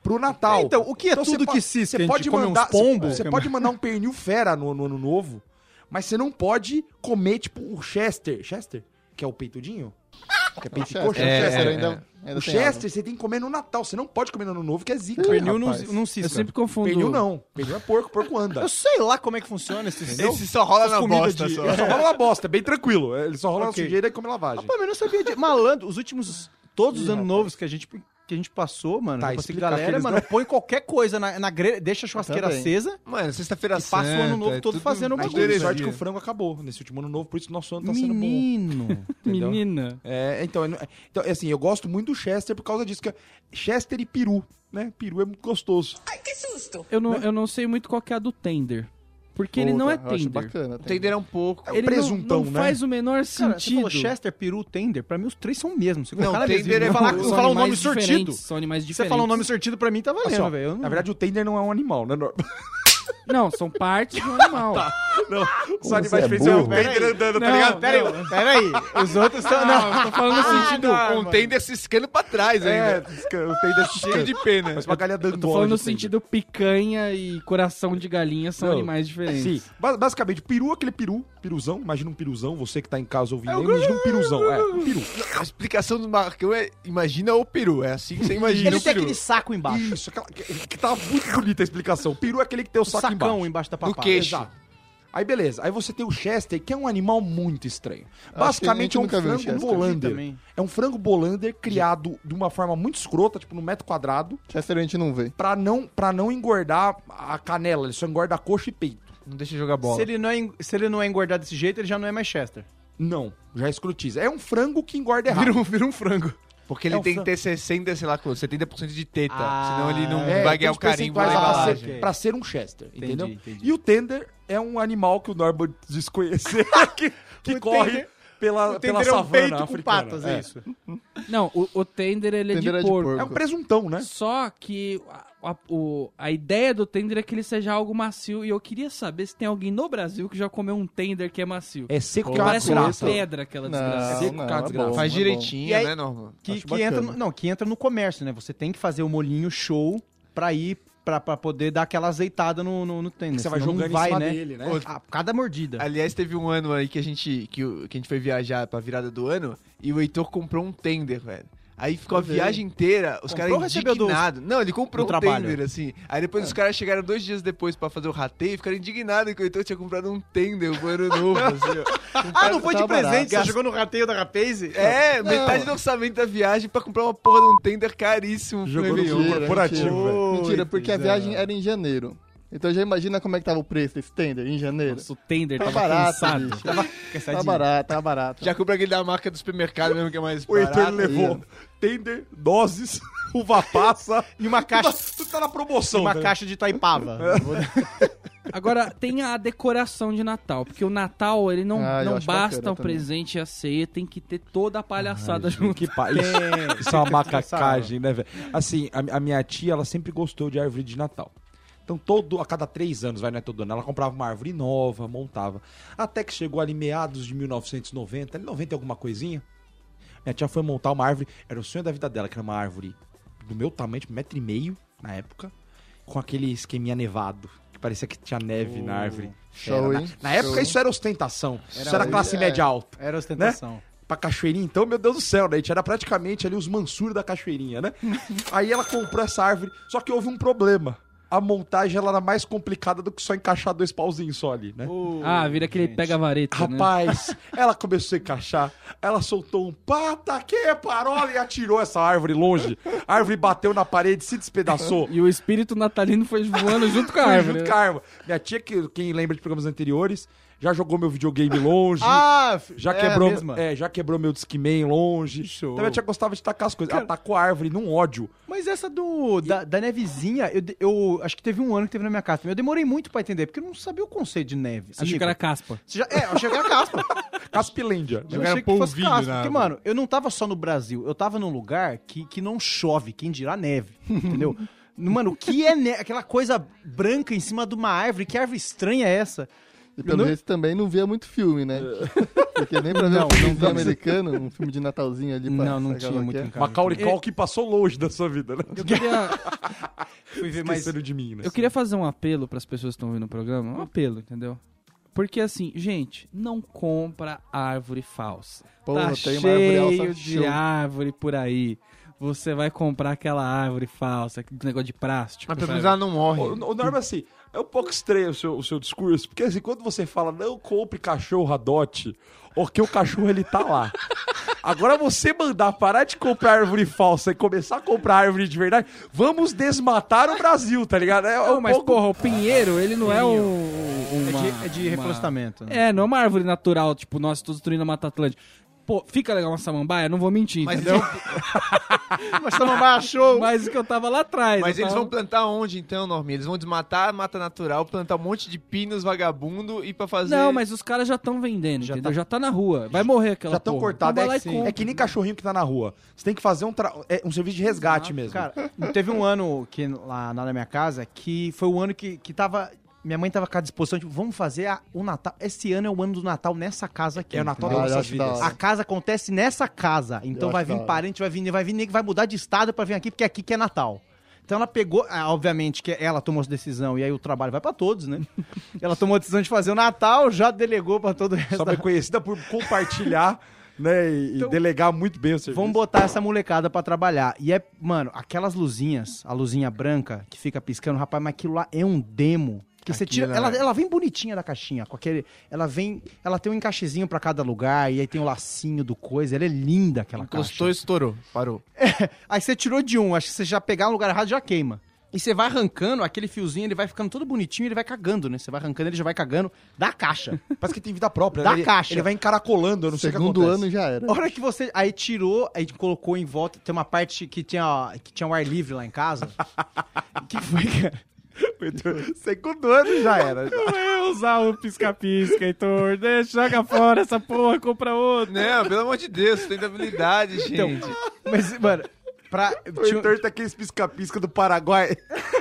S5: pro Natal.
S3: É, então, o que é
S5: Então
S3: tudo que cisca?
S5: Você pode mandar,
S3: pombos?
S5: Você, você pode mandar um pernil fera no, no ano novo, mas você não pode comer, tipo, o Chester. Chester? Que é o peitudinho? [laughs] Que é peito de
S4: Chester,
S5: coxa?
S2: É,
S5: o Chester.
S2: é,
S4: ainda,
S2: é.
S4: ainda
S5: O
S4: tem
S5: Chester você tem que comer no Natal. Você não pode comer no ano novo, que é zica.
S3: Pernil não, não
S1: Eu
S3: cisca.
S1: sempre confundo.
S5: Pernil não. Pernil é porco, porco anda.
S3: Eu sei lá como é que funciona esse.
S2: Esse só rola
S3: Essas
S2: na
S3: comidas
S2: bosta
S3: de-
S2: só.
S5: Ele [laughs] só rola uma bosta, é bem tranquilo. Ele só rola
S3: Ok.
S5: na sujeira e come lavagem.
S3: Rapaz, mas eu não sabia de... Malandro, os últimos... Todos os anos novos que a gente... Que a gente passou, mano.
S5: Tá,
S3: tipo assim,
S5: explica
S3: galera, mano, põe qualquer coisa na, na grelha, deixa a churrasqueira acesa.
S2: Mano, sexta-feira
S3: E passa o ano
S2: santa,
S3: novo
S2: é
S3: todo
S2: tudo
S3: fazendo bagulho.
S5: tem
S2: teoria.
S5: sorte que o frango acabou nesse último ano novo, por isso nosso ano tá sendo bom.
S3: Menino. [laughs]
S1: Menina.
S5: É, então, é- então, é assim, eu gosto muito do Chester por causa disso, que é Chester e peru, né? Peru é muito gostoso.
S1: Eu não, eu não sei muito qual que é a do tender. Porque ele não é
S4: acho
S1: tender.
S4: bacana.
S2: O tender é um pouco.
S5: É um
S1: Ele
S5: presuntão,
S1: não, não
S5: né?
S1: faz o menor
S3: Cara, você falou
S1: sentido.
S3: Chester, peru, tender. Pra mim, os três são o mesmo. Você
S2: Não, tender é
S3: falar, não falar um nome sortido.
S1: São animais diferentes.
S3: você falar um nome sortido, pra mim tá valendo,
S5: Assim,
S3: velho. Não-
S5: Na verdade, o tender não é um animal, né? Não,
S1: Não, são partes do animal. [laughs]
S5: não os animais
S6: é
S5: diferentes é o
S6: burro.
S5: tender andando, tá
S1: Não,
S5: ligado?
S3: Pera aí, pera aí. Os outros estão...
S1: Não, eu tô falando no sentido.
S2: Com o tender ciscando pra trás
S5: É,
S2: ainda.
S5: o tender
S2: Cheio de pena.
S5: Mas uma galinha dando
S1: Eu tô falando no sentido picanha e coração de galinha são
S5: Não.
S1: animais diferentes.
S5: Sim, ba- basicamente, peru é aquele peru, piruzão, imagina um piruzão, você que tá em casa ouvindo, imagina um piruzão, é, um peru.
S2: A explicação do Marcão é imagina o peru. É assim que você [laughs] imagina
S3: Ele
S2: o
S3: tem
S2: peru.
S3: aquele saco embaixo.
S5: Isso, aquela, que, que tá muito bonita a explicação. Peru é aquele que tem o
S3: O
S5: saco
S3: sacão
S5: embaixo.
S3: embaixo da
S2: No
S3: papada.
S2: queixo.
S5: Exato. Aí beleza, aí você tem o Chester, que é um animal muito estranho. Basicamente é um frango bolander. É um frango bolander criado de uma forma muito escrota, tipo no metro quadrado,
S4: Chester a gente não vê.
S5: pra não, pra não engordar a canela, ele só engorda a coxa e peito.
S2: Não deixa jogar bola.
S3: Se ele, não é, se ele não é engordado desse jeito, ele já não é mais Chester.
S5: Não, já escrotiza. É um frango que engorda errado.
S3: Vira um, vira um frango.
S2: Porque ele
S5: É um
S2: tem que ter 60, sei lá, quanto, 70% de teta.
S3: Ah,
S2: senão ele não
S5: É,
S2: vai
S5: tem
S2: ganhar o carimbo da
S5: percentuais lá pra
S2: embalagem.
S5: ser, pra ser um Chester,
S3: Entendi,
S5: entendeu?
S3: entendi.
S5: E o tender é um animal que o Norbert desconheceu, [laughs] que, que corre
S3: tender-
S5: pela,
S3: O
S5: pela
S3: tender é um
S5: savana
S3: peito com
S5: africana.
S3: patas,
S5: é.
S3: é isso.
S1: Não, o, o tender ele é,
S4: Tender
S1: de,
S4: é de
S1: porco.
S4: porco.
S5: É um presuntão, né?
S1: Só que a, o- a ideia do tender é que ele seja algo macio. E eu queria saber se tem alguém no Brasil que já comeu um tender que é macio.
S5: É seco
S1: que parece uma pedra aquela desgraça.
S4: Não,
S5: Seco,
S4: não, é bom,
S2: Faz
S4: é
S2: direitinho,
S3: E aí-
S2: né, Norman?
S3: Que, que entra no, não, que entra no comércio, né? Você tem que fazer o molinho show pra ir, pra, pra poder dar aquela azeitada no, no, no tênis.
S5: Você vai
S3: senão não
S5: jogando em
S3: vai,
S5: cima
S3: né?
S5: dele, né?
S3: A cada mordida.
S2: Aliás, teve um ano aí que a gente, que, que a gente foi viajar pra virada do ano e o Heitor comprou um tender, velho. Aí ficou a
S4: vi.
S2: viagem inteira, os caras indignados. Não, ele comprou um
S3: trabalho?
S2: tender, assim. Aí depois os caras chegaram dois dias depois pra fazer o rateio e ficaram indignados que o Heitor tinha comprado um tender, um ano novo, [laughs] assim, ó.
S3: Ah, não foi de presente?
S4: barato.
S3: Você jogou no rateio da Rapaze?
S2: É, metade do orçamento da viagem pra comprar uma porra de um tender caríssimo. pro
S5: Jogou no
S2: Réveillon.
S5: Mentira, corporativo,
S4: mentira. Mentira, porque a
S3: é.
S4: viagem era em janeiro. Então já imagina como é que tava o preço desse tender em janeiro.
S1: Nossa, o tender
S4: Tá
S1: tava
S4: barato,
S1: cansado.
S4: bicho.
S3: Tava
S4: Tá barato, tá barato.
S2: Já compra aquele da marca do supermercado mesmo, que é mais
S5: O Heitor
S2: barato.
S5: levou tender, doses, [laughs] uva passa.
S3: E uma caixa,
S5: Tudo tá na promoção.
S3: uma
S5: né?
S3: caixa de Taipava.
S1: Agora, tem a decoração de Natal, porque o Natal, ele não,
S4: Ah,
S1: não basta
S4: bacana
S1: o
S4: também.
S1: presente e a ceia, tem que ter toda a palhaçada junto.
S5: Que pa... Isso, isso é uma macacagem, né, velho? Assim, a, a minha tia, ela sempre gostou de árvore de Natal. Então, todo, a cada três anos, vai, não é todo ano, ela comprava uma árvore nova, montava. Até que chegou ali meados de 1990, ali 90 e alguma coisinha. Minha tia foi montar uma árvore, era o sonho da vida dela, que era uma árvore do meu tamanho, tipo, metro e meio, na época, com aquele esqueminha nevado, que parecia que tinha neve na árvore.
S4: Show,
S5: Era, na, na época
S4: Show.
S5: isso era ostentação, isso era
S3: Era-
S5: classe
S4: é.
S5: média alta
S3: Era ostentação.
S5: pra cachoeirinha, então, meu Deus do céu, né? A gente era praticamente ali os Mansur da cachoeirinha, né? [laughs] Aí ela comprou essa árvore, só que houve um problema. A montagem ela era mais complicada do que só encaixar dois pauzinhos só ali, né?
S1: Ah, vira aquele pega-vareta, né?
S5: Rapaz, [laughs] ela começou a encaixar, ela soltou um pata que parola e atirou essa árvore longe. A árvore bateu na parede, se despedaçou. [laughs]
S1: E o espírito natalino foi voando junto com a árvore.
S5: junto com a árvore. Minha tia, que, quem lembra de programas anteriores, já jogou meu videogame longe. [laughs]
S3: Ah,
S5: Já
S3: é a
S5: quebrou,
S3: mesma.
S5: é, já quebrou meu Discman longe.
S3: Show.
S5: Então minha tia gostava de tacar as coisas. Ela tacou a árvore num ódio.
S3: Mas essa do da, da nevezinha, eu, eu acho que teve um ano que teve na minha casa. Eu demorei muito pra entender, porque eu não sabia o conceito de neve.
S1: Você achou que era caspa.
S3: Você já- é, eu achei que era caspa. [laughs]
S5: Caspilândia.
S3: Eu
S2: Jogaram
S3: achei que fosse caspa. Porque, mano, eu não tava só no Brasil. Eu tava num lugar que, que não chove, quem dirá neve. Entendeu? [laughs] Mano, o que é ne- aquela coisa branca em cima de uma árvore? Que árvore estranha é essa?
S4: E pelo
S3: não-
S4: também não via muito filme, né? [laughs] Porque nem pra ver
S3: Não,
S4: um filme
S3: não-
S4: americano, um filme de Natalzinho ali pra
S3: Não, não tinha muito
S4: que é.
S3: em casa.
S5: Macaulay Culkin passou longe da sua vida, né?
S1: Eu queria, [laughs]
S3: Fui ver mais...
S5: De mim, né?
S1: eu queria fazer um apelo pras pessoas que estão ouvindo o programa. Um apelo, entendeu? Porque assim, gente, não compra árvore falsa.
S4: Porra,
S1: tá
S4: tem uma árvore
S1: cheio
S4: alça
S1: de
S4: show.
S1: árvore por aí. Você vai comprar aquela árvore falsa, aquele negócio de plástico.
S2: Mas pelo menos ela não morre.
S5: O, o Norma, assim, é um pouco estranho o seu, o seu discurso, porque assim, quando você fala não compre cachorro adote, porque o cachorro ele tá lá. Agora você mandar parar de comprar árvore falsa e começar a comprar árvore de verdade, vamos desmatar o Brasil, tá ligado? É, é
S1: Não,
S5: um
S1: mas
S5: pouco...
S1: porra, o pinheiro, ele não é um.
S3: É
S1: Uma,
S3: de, é de
S1: uma-
S3: reflorestamento. Né?
S1: É, não é uma árvore natural, tipo, nós todos destruindo a Mata Atlântica. Pô, fica legal uma samambaia, não vou mentir,
S2: Mas
S1: entendeu? [laughs]
S3: Mas você não achou.
S1: Mas o que eu tava lá atrás.
S2: Mas eles
S1: tava-
S2: vão plantar onde então, Norminha? Eles vão desmatar a mata natural, plantar um monte de pinos vagabundo e pra fazer.
S1: Não, mas os caras já estão vendendo,
S3: Já
S1: entendeu?
S3: tá-
S1: Já tá na rua. Vai morrer aquela
S5: Já estão cortados,
S1: Então
S5: é, que- é que nem cachorrinho que tá na rua. Você tem que fazer um, tra- é, um serviço de resgate mesmo.
S3: Cara, teve um ano que lá na minha casa que foi o ano que, que tava. Minha mãe tava com a disposição de vamos fazer a- o Natal. Esse ano é o ano do Natal nessa casa aqui.
S5: é o Natal das nossas vidas.
S3: A casa acontece nessa casa. Então
S4: Eu
S3: vai vir parente, vai vir, vai vir nego que vai mudar de estado pra vir aqui, porque é aqui que é Natal. Então ela pegou, ah, obviamente que ela tomou essa decisão e aí o trabalho vai pra todos, né? [laughs] ela tomou a decisão de fazer o Natal, já delegou pra todo o resto
S5: Só
S3: da...
S5: é conhecida por compartilhar, [laughs] né, e,
S3: Então,
S5: delegar muito bem o serviço.
S3: Vamos botar essa molecada pra trabalhar. E é, mano, aquelas luzinhas, a luzinha branca que fica piscando, rapaz, mas aquilo lá é um demo. Que você tira, ela,
S2: é-
S3: ela vem bonitinha da caixinha, com aquele, ela vem, ela tem um encaixezinho pra cada lugar e aí tem o lacinho do coisa, ela é linda aquela
S2: Encostou,
S3: caixa.
S2: estourou. Parou. [laughs]
S3: Aí você tirou de um, acho que você já pegar no lugar errado já queima. E você vai arrancando, aquele fiozinho, ele vai ficando todo bonitinho, ele vai cagando, né? Você vai arrancando, ele já vai cagando da caixa. [laughs]
S5: Parece que tem vida própria.
S3: Da
S5: né? Ele-
S3: caixa.
S5: Ele vai encaracolando, eu não sei o que
S4: Segundo
S5: acontece.
S4: ano já era.
S3: A hora que você aí tirou, aí colocou em volta, tem uma parte que tinha, que tinha um ar livre lá em casa. [laughs] que foi, cara? [laughs]
S5: Segundo ano já era.
S1: Não é usar o pisca-pisca, Heitor. Deixa, joga fora essa porra, compra outro.
S2: Não, pelo amor de Deus, sustentabilidade, gente.
S3: Mas, mano, pra.
S5: O Heitor tá aqueles pisca-pisca do Paraguai. [laughs]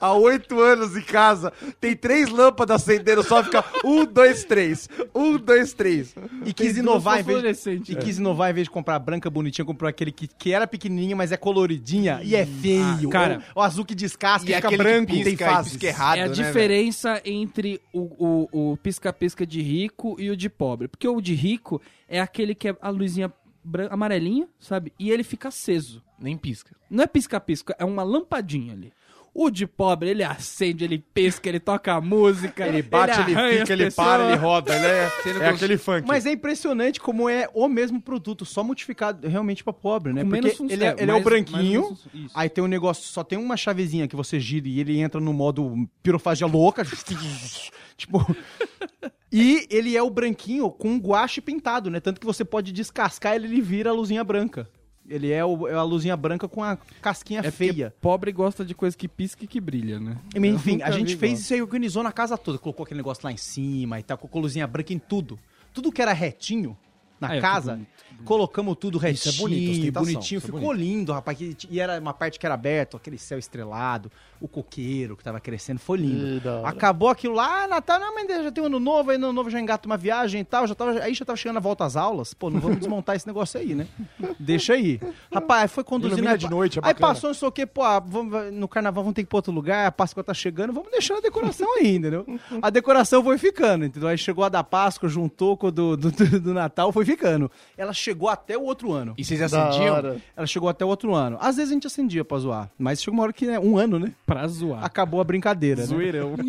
S5: Há oito anos em casa, tem três lâmpadas acendendo, só fica um, dois, três. Um, dois, três.
S3: E quis
S1: Tem
S3: inovar em vez de, e quis inovar em vez de comprar a branca bonitinha, comprou aquele que, que era pequenininha, mas é coloridinha e é feio.
S1: Ah, cara.
S3: o, o azul que descasca
S2: E
S3: e fica
S2: aquele
S3: branco.
S2: que
S3: tem
S2: pisca, e
S3: fases.
S2: errado,
S1: é a
S2: né,
S1: diferença entre o, o, o pisca-pisca de rico e o de pobre. Porque o de rico é aquele que é a luzinha amarelinha, sabe? E ele fica aceso.
S2: velho? Nem pisca.
S1: Não é pisca-pisca, é uma lampadinha ali. O de pobre, ele acende, ele pisca, ele toca a música,
S5: Ele bate, ele, fica, ele
S1: pessoas.
S5: para, ele roda. [laughs] Ele é, é aquele funk.
S3: Mas é impressionante como é o mesmo produto, só modificado realmente pra pobre, né?
S1: Com
S3: Porque
S1: menos
S3: ele é, ele é o
S1: mais-
S3: branquinho,
S1: mais
S3: aí tem um negócio, só tem uma chavezinha que você gira e ele entra no modo pirofagia louca. [laughs] tipo. [laughs] E ele é o branquinho com um guache pintado, né? Tanto que você pode descascar ele, ele vira a luzinha branca. Ele é, o- é a luzinha branca com a casquinha
S1: É
S3: feia.
S1: pobre gosta de coisa que pisca e que brilha, né?
S3: Enfim, a gente fez
S1: igual.
S3: isso aí, organizou na casa toda. Colocou aquele negócio lá em cima e tal, colocou luzinha branca em tudo. Tudo que era retinho na
S1: é,
S3: casa, colocamos tudo retinho,
S5: é bonito, ostentação,
S3: bonitinho.
S5: é
S3: Ficou lindo, rapaz. que- E era uma parte que era aberta, aquele céu estrelado, o coqueiro que tava crescendo, foi lindo. Acabou aquilo lá, ah, Natal, não, mas já tem um ano novo, aí no ano novo já engata uma viagem e tal, já tava, aí já tava chegando a volta às aulas, pô, não vamos desmontar esse negócio aí, né? Deixa aí. Rapaz, foi conduzindo...
S5: Ilumina
S3: aí,
S5: de noite, é
S3: Aí passou não sei o que, pô, ah, vamos, no carnaval vamos ter que ir pra outro lugar, a Páscoa tá chegando, vamos deixando a decoração aí, entendeu? A decoração foi ficando, entendeu? Aí chegou a da Páscoa, juntou com a do, do, do- do Natal, foi ficando. Ela chegou até o outro ano.
S2: E vocês acendiam?
S3: Ela chegou até o outro ano. Às vezes a gente acendia pra zoar, mas chegou uma hora que, né, um ano, né?
S1: Pra zoar.
S3: Acabou a brincadeira, né?
S1: Zoeirão. [laughs]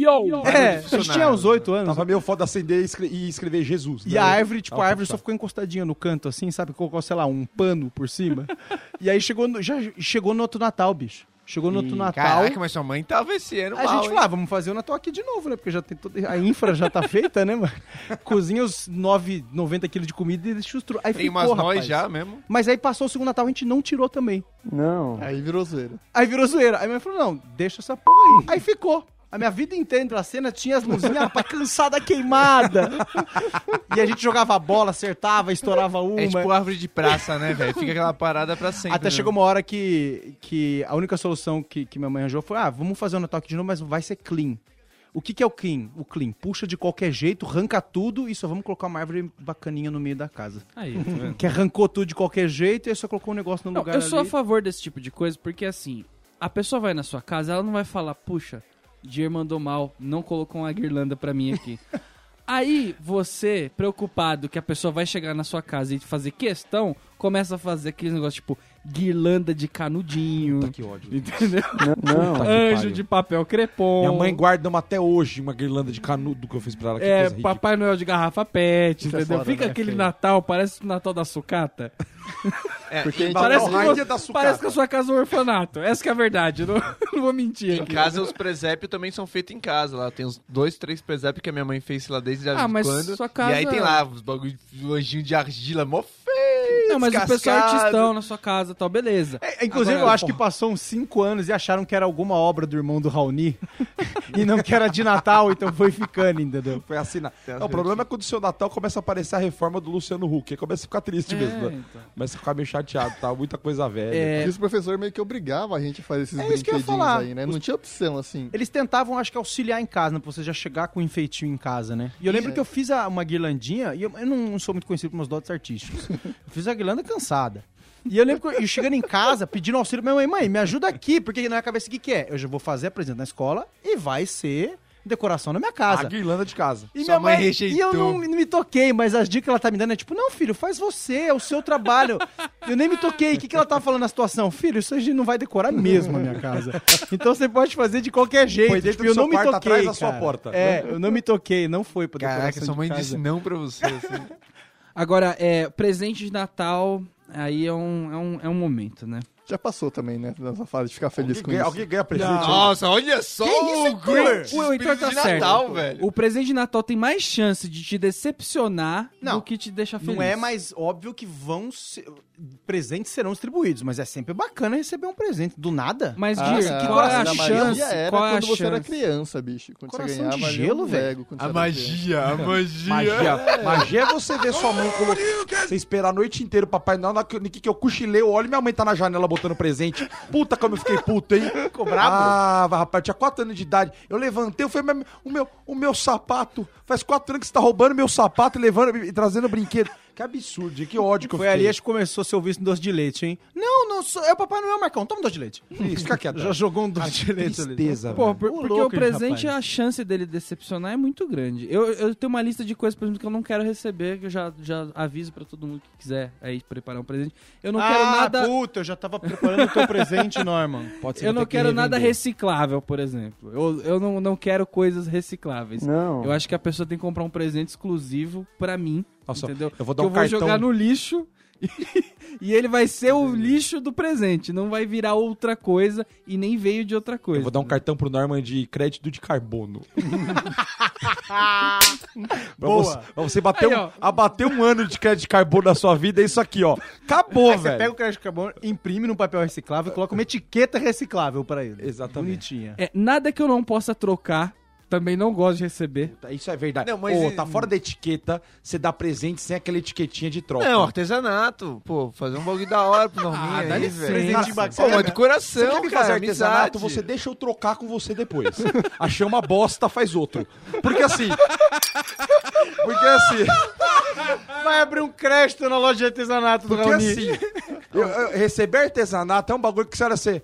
S3: É, a gente tinha uns oito anos.
S5: Tava meio foda acender e, escre- e escrever Jesus.
S3: E
S5: né?
S3: a árvore, tipo,
S5: Ah,
S3: a árvore
S5: tá.
S3: só ficou encostadinha no canto, assim, sabe? Colocou, sei lá, um pano por cima. [laughs] e aí chegou no, já chegou no outro Natal, bicho. Chegou no outro Natal.
S2: Caraca, mas sua mãe tava esse ano
S3: A
S2: mal,
S3: gente falou, ah, vamos fazer o Natal aqui de novo, né? Porque já tem toda... a infra já tá feita, né, mano? [laughs] Cozinha os 9, 90 quilos de comida e deixa os tru... Aí
S2: Tem
S3: ficou,
S2: umas
S3: rapaz.
S2: nós já mesmo.
S3: Mas aí passou o segundo Natal, a gente não tirou também.
S4: Aí virou zoeira.
S3: Aí virou zoeira. Aí minha mãe falou, não, deixa essa porra aí. Aí ficou. A minha vida inteira entre a cena tinha as luzinhas, rapaz, cansada queimada. e a gente jogava bola, acertava, estourava uma.
S2: É tipo árvore de praça, né, velho? Fica aquela parada pra sempre.
S3: Até
S2: né?
S3: chegou uma hora que, que a única solução que, que minha mãe arranjou foi: ah, vamos fazer o Natal aqui de novo, mas vai ser clean. O que, que é o clean? O clean puxa de qualquer jeito, arranca tudo e só vamos colocar uma árvore bacaninha no meio da casa.
S1: Aí, tá vendo?
S3: Que arrancou tudo de qualquer jeito e só colocou um negócio no
S1: Não,
S3: lugar
S1: eu sou a
S3: ali.
S1: favor desse tipo de coisa, porque assim, a pessoa vai na sua casa, ela não vai falar, puxa, Dier mandou mal, não colocou uma guirlanda pra mim aqui. [laughs] Aí você, preocupado que a pessoa vai chegar na sua casa e fazer questão, começa a fazer aqueles negócios tipo guirlanda de canudinho,
S5: Puta, que ódio.
S1: entendeu?
S5: Não. [laughs]
S1: Anjo de papel crepom.
S5: Minha mãe guarda uma até hoje, uma guirlanda de canudo que eu fiz pra ela. que
S1: É. Papai Noel de garrafa pet,
S4: Isso é
S1: entendeu?
S4: foda,
S1: Fica
S4: né?
S1: aquele
S4: Feio.
S1: Natal, parece o Natal da sucata. [laughs]
S2: É,
S4: Porque a gente
S1: Parece,
S5: Não,
S1: que, você-
S5: da sucata.
S1: parece que a sua casa é um orfanato. Essa que é a verdade, não, [laughs] não vou mentir
S2: Em
S1: aqui.
S2: casa, os presépios também são feitos em casa. Lá tem uns dois, três presépios que a minha mãe fez lá desde
S1: Ah, mas
S2: quando.
S1: sua casa-
S2: E aí tem lá os bagulho de anjinho de argila mó.
S1: Não, mas o pessoal é artistão na sua casa e tal, beleza.
S3: É, inclusive,
S1: Agora,
S3: eu acho
S1: pô,
S3: que passou uns 5 anos e acharam que era alguma obra do irmão do Raoni [laughs] e não que era de Natal, então foi ficando, entendeu?
S5: Foi assinar. Não, o problema é quando o seu Natal começa a aparecer a reforma do Luciano Huck. Aí começa a ficar triste
S1: É,
S5: mesmo. Né?
S1: então.
S5: Começa a ficar meio chateado, tá? Muita coisa velha.
S1: É,
S4: E os professores meio que obrigavam a gente a fazer esses
S3: É isso que eu ia
S4: brinquedinhos
S3: falar.
S4: aí, né? Não tinha opção, assim.
S3: Eles tentavam, acho que, auxiliar em casa, né? Pra você já chegar com um enfeitinho em casa, né? E eu lembro
S4: É.
S3: que eu fiz a- uma guirlandinha, e eu, eu não sou muito conhecido por meus dotes artísticos. [laughs] Eu fiz a guirlanda cansada. E eu lembro que eu, chegando em casa, pedindo auxílio pra minha mãe, mãe, me ajuda aqui, porque na minha cabeça o que, que é? Eu já vou fazer apresento na escola e vai ser decoração na minha
S5: A
S3: casa.
S5: guirlanda de casa.
S3: E
S2: Sua
S3: minha
S2: mãe
S3: mãe,
S2: rejeitou.
S3: E eu não, não me toquei, mas as dicas que ela tá me dando é tipo, não, filho, faz você, é o seu trabalho. eu nem me toquei. O que, que ela tá falando na situação? Filho, isso a gente não vai decorar mesmo a minha casa. Então você pode fazer de qualquer jeito.
S5: Põe dentro
S3: Tipo,
S5: do
S3: eu
S5: seu
S3: não me
S5: quarto,
S3: toquei.
S5: atrás da sua porta.
S3: É, eu não me toquei, não foi pra decoração
S2: Caraca, sua
S3: de
S2: mãe
S3: casa.
S2: disse não pra você. Assim.
S1: Agora, é, presente de Natal, aí é um, é um, é um momento, né?
S4: Já passou também, né? Nessa fase de ficar feliz
S5: Alguém
S4: com
S5: ganha,
S4: isso.
S5: alguém ganha presente.
S2: Nossa, olha só o Grinch.
S1: O Heitor tá
S2: de
S1: certo.
S2: Natal, velho.
S1: O presente de Natal tem mais chance de te decepcionar
S3: Não,
S1: do que te deixar feliz.
S3: Não é mais óbvio que vão ser... presentes serão distribuídos, mas é sempre bacana receber um presente do nada.
S1: Mas,
S4: Ah, não,
S1: que, qual é a chance?
S4: magia era
S1: qual é a
S4: quando você era
S1: chance?
S4: criança, bicho. Quando
S3: Coração
S4: você ganhava
S3: de gelo,
S4: um
S3: velho.
S4: Quando
S2: A
S4: era
S2: magia, a [laughs] magia.
S5: Magia. Magia é você ver sua mãe colocar. Você esperar a noite inteira o Papai Noel. Na que que eu cochilei, eu olho e minha mãe tá na janela botando presente. Puta, como eu fiquei puto, hein? [laughs] Ficou
S3: brabo?
S5: Ah, rapaz, eu tinha 4 anos de idade. Eu levantei, eu falei, "Mas o meu, o meu sapato. Faz 4 anos que você tá roubando meu sapato e levando e trazendo brinquedo. Que absurdo, que ódio que eu
S3: Foi
S5: fiquei.
S3: ali acho que começou seu vício em doce de leite, hein? Não, não sou. É o Papai Noel, Marcão. Toma um doce de leite.
S5: Isso, fica [laughs] quieto.
S3: Já jogou um doce de leite ali.
S5: Tristeza,
S1: Pô,
S5: velho.
S1: por-
S3: Ô,
S1: porque
S3: louco,
S1: o presente,
S3: rapaz.
S1: a chance dele decepcionar é muito grande. Eu, eu tenho uma lista de coisas, por exemplo, que eu não quero receber, que eu já, já aviso pra todo mundo que quiser aí preparar um presente. Eu não quero
S3: ah,
S1: nada.
S3: puta, eu já tava preparando o teu presente, [laughs] Norman.
S5: Pode ser
S1: Eu não
S5: ter que
S1: quero nada
S5: revender.
S1: reciclável, por exemplo. Eu, eu não, não quero coisas recicláveis.
S4: Não.
S1: Eu acho que a pessoa tem que comprar um presente exclusivo pra mim.
S5: Nossa,
S1: entendeu?
S5: eu vou dar
S1: que
S5: um
S1: eu vou
S5: cartão.
S1: jogar no lixo [laughs] e ele vai ser o lixo do presente. Não vai virar outra coisa e nem veio de outra coisa.
S5: Eu vou dar um cartão pro Norman de crédito de carbono. [laughs] pra,
S3: Boa.
S5: você, pra você bater,
S1: Aí,
S5: um, abater um ano de crédito de carbono na sua vida, é isso aqui, ó. Acabou,
S3: Aí você
S5: velho.
S3: pega o crédito de carbono, imprime num papel reciclável e coloca uma etiqueta reciclável pra ele.
S5: Exatamente.
S3: Bonitinha.
S1: É, nada que eu não possa trocar, também não gosto de receber.
S5: Puta, Isso é verdade.
S2: Não, mas
S5: Ô,
S2: e-
S5: tá fora da etiqueta, você dá presente sem aquela etiquetinha de troca.
S2: Não, artesanato. Pô, fazer um bagulho da hora pro Norminha [laughs]
S1: Ah, dá
S2: aí,
S1: licença.
S2: velho.
S3: Presente
S2: Pô,
S3: bacana.
S2: mas de coração,
S5: Você quer me
S2: cara,
S5: fazer artesanato,
S2: amizade.
S5: você deixa eu trocar com você depois. Achei uma bosta, faz outro. Porque assim... Porque assim...
S3: Vai abrir um crédito na loja de artesanato do
S5: Porque
S3: Raoni.
S5: assim, eu- eu- receber artesanato é um bagulho que você olha assim.